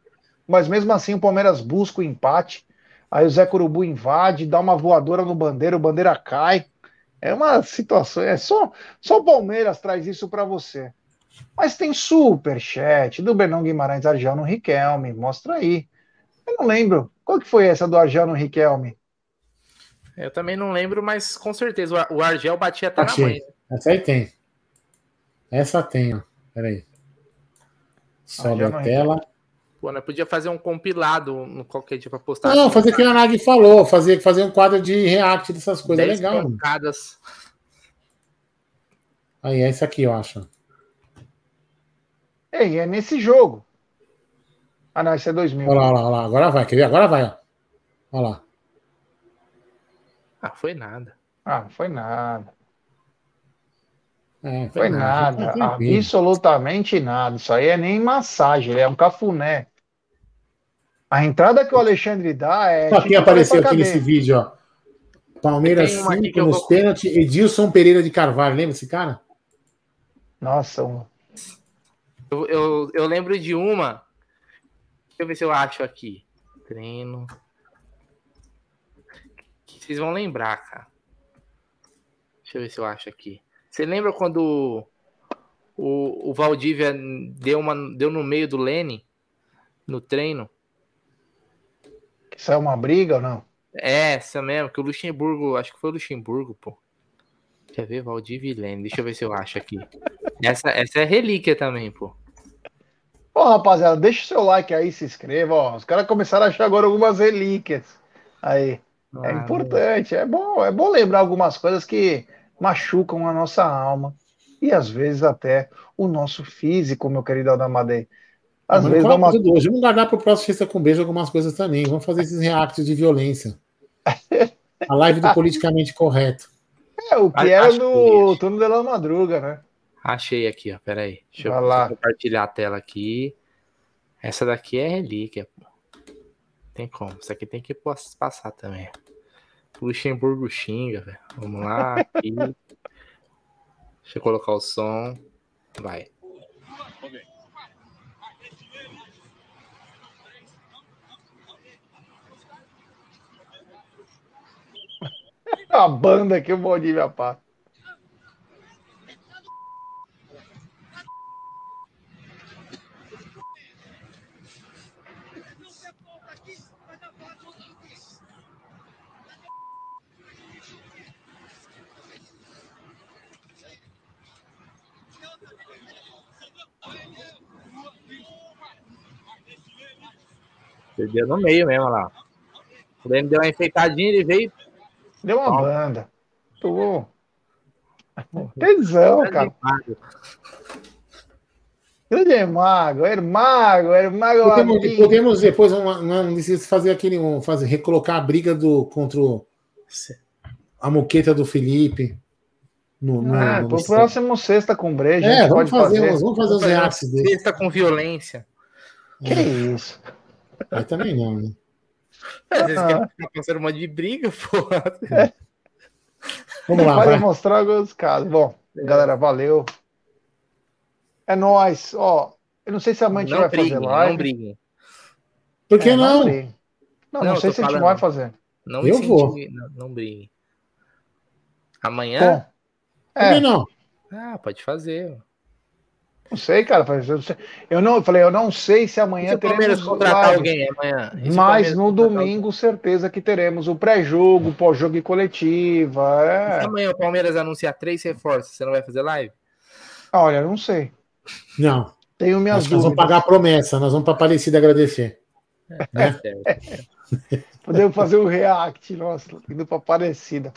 Mas mesmo assim o Palmeiras busca o empate, aí o Zé Curubu invade, dá uma voadora no Bandeira, o Bandeira cai. É uma situação, é só, só o Palmeiras traz isso pra você. Mas tem super chat do Bernão Guimarães Arjano Riquelme, mostra aí. Eu não lembro. Qual que foi essa do Arjano Riquelme? Eu também não lembro, mas com certeza o Ar- o Argel batia até na Achei. mãe. Essa aí tem. Essa tem, ó. Peraí. Sobe a tela. Pô, né? Podia fazer um compilado no qualquer dia para postar. Não, fazer o que a Nag falou, fazer, fazer um quadro de react dessas coisas. É 10 legal, pancadas. Aí, é esse aqui, eu acho. Ei, é nesse jogo. Ah, não, esse é 2000. Olha lá, olha lá, olha lá. Agora vai, quer ver? Agora vai, ó. Olha lá. Ah, foi nada. Ah, não foi nada. É, Foi nada. Tá tranquilo. Absolutamente nada. Isso aí é nem massagem, é um cafuné. A entrada que o Alexandre dá é. Só tipo quem apareceu aqui nesse vídeo, ó. Palmeiras Tem uma aqui 5 que eu nos vou- pênaltis. Edilson Pereira de Carvalho, lembra esse cara? Nossa, um- Eu, eu, eu lembro de uma. Deixa eu ver se eu acho aqui. Treino. Que vocês vão lembrar, cara. Deixa eu ver se eu acho aqui. Você lembra quando o, o Valdívia deu, uma, deu no meio do Lene no treino? Que saiu uma briga ou não? É, essa mesmo, que o Luxemburgo, acho que foi o Luxemburgo, pô. Quer ver? Valdívia e Lene. Deixa eu ver se eu acho aqui. Essa, essa é relíquia também, pô. Ó, rapaziada, deixa o seu like aí, se inscreva. Ó. Os caras começaram a achar agora algumas relíquias. Aí. É Ah, importante, é bom, é bom lembrar algumas coisas que machucam a nossa alma e às vezes até o nosso físico, meu querido Adamadei. Às Mas vezes dá uma... hoje. Vamos guardar pro próximo Sexta com Beijo algumas coisas também. Vamos fazer esses reacts de violência. A live do [laughs] politicamente correto. é o que era no turno de la madruga, né? Achei aqui, ó. Pera aí. Deixa eu Vai lá. compartilhar a tela aqui. Essa daqui é relíquia. Tem como. Isso aqui tem que passar também. O Luxemburgo xinga, velho. Vamos lá. Aqui. [laughs] Deixa eu colocar o som. Vai. [laughs] A banda que o Valdívia pá. Perdeu no meio mesmo olha lá. O Lênin deu uma enfeitadinha, ele veio. Deu uma Ó. banda. Tô... Tesão, cara. Grande mago, Ermago, Ermago. Podemos, Martins. podemos depois uma, não precisa fazer aquele. um, fazer, recolocar a briga do, contra o- a moqueta do Felipe. No, no, Ah, no- pro próximo sexta com breja, É, vamos pode fazer, fazer. vamos fazer os uma reacts dele. Sexta com violência. Que isso? Aí também não, né? Às vezes Ah. quer ficar passando um monte de briga, pô. Vamos lá, Pode vai. mostrar alguns casos. Bom, galera, valeu. É nóis. Ó, eu não sei se amanhã a gente Não vai briguem, fazer live. não briguem. Por que É, não? Não, Não, não, eu sei se a gente vai fazer. Não Eu vou. Não, não briguem. Amanhã? Bom, é, que não? Ah, pode fazer. Não sei, cara. Eu, não sei. eu não eu falei, eu não sei se amanhã se o Palmeiras teremos contratar live. alguém amanhã? Mas no domingo, certeza que teremos o pré-jogo, pós-jogo e coletiva. alguém? Se É. amanhã o Palmeiras anunciar três reforços, você não vai fazer live? Olha, não sei. Não. Tenho minhas Nós, nós vamos dúvidas. pagar a promessa, nós vamos para Aparecida agradecer. Né? Certo. Podemos fazer o react, nossa, indo pra Aparecida.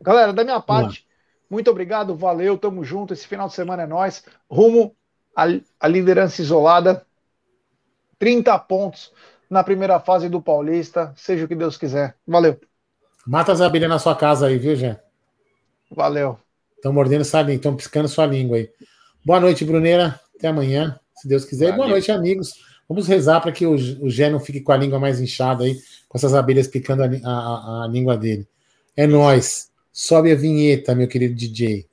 Galera, da minha parte, muito obrigado, valeu, tamo junto. Esse final de semana é nós. Rumo à, à liderança isolada. 30 pontos na primeira fase do Paulista, seja o que Deus quiser. Valeu. Mata as abelhas na sua casa aí, viu, Jé? Valeu. Estão mordendo sua língua, estão piscando sua língua aí. Boa noite, Bruneira. Até amanhã, se Deus quiser. Boa noite, amigos. Vamos rezar para que o, o Gé não fique com a língua mais inchada aí, com essas abelhas picando a, a, a língua dele. É nós. Sobe a vinheta, meu querido DJ.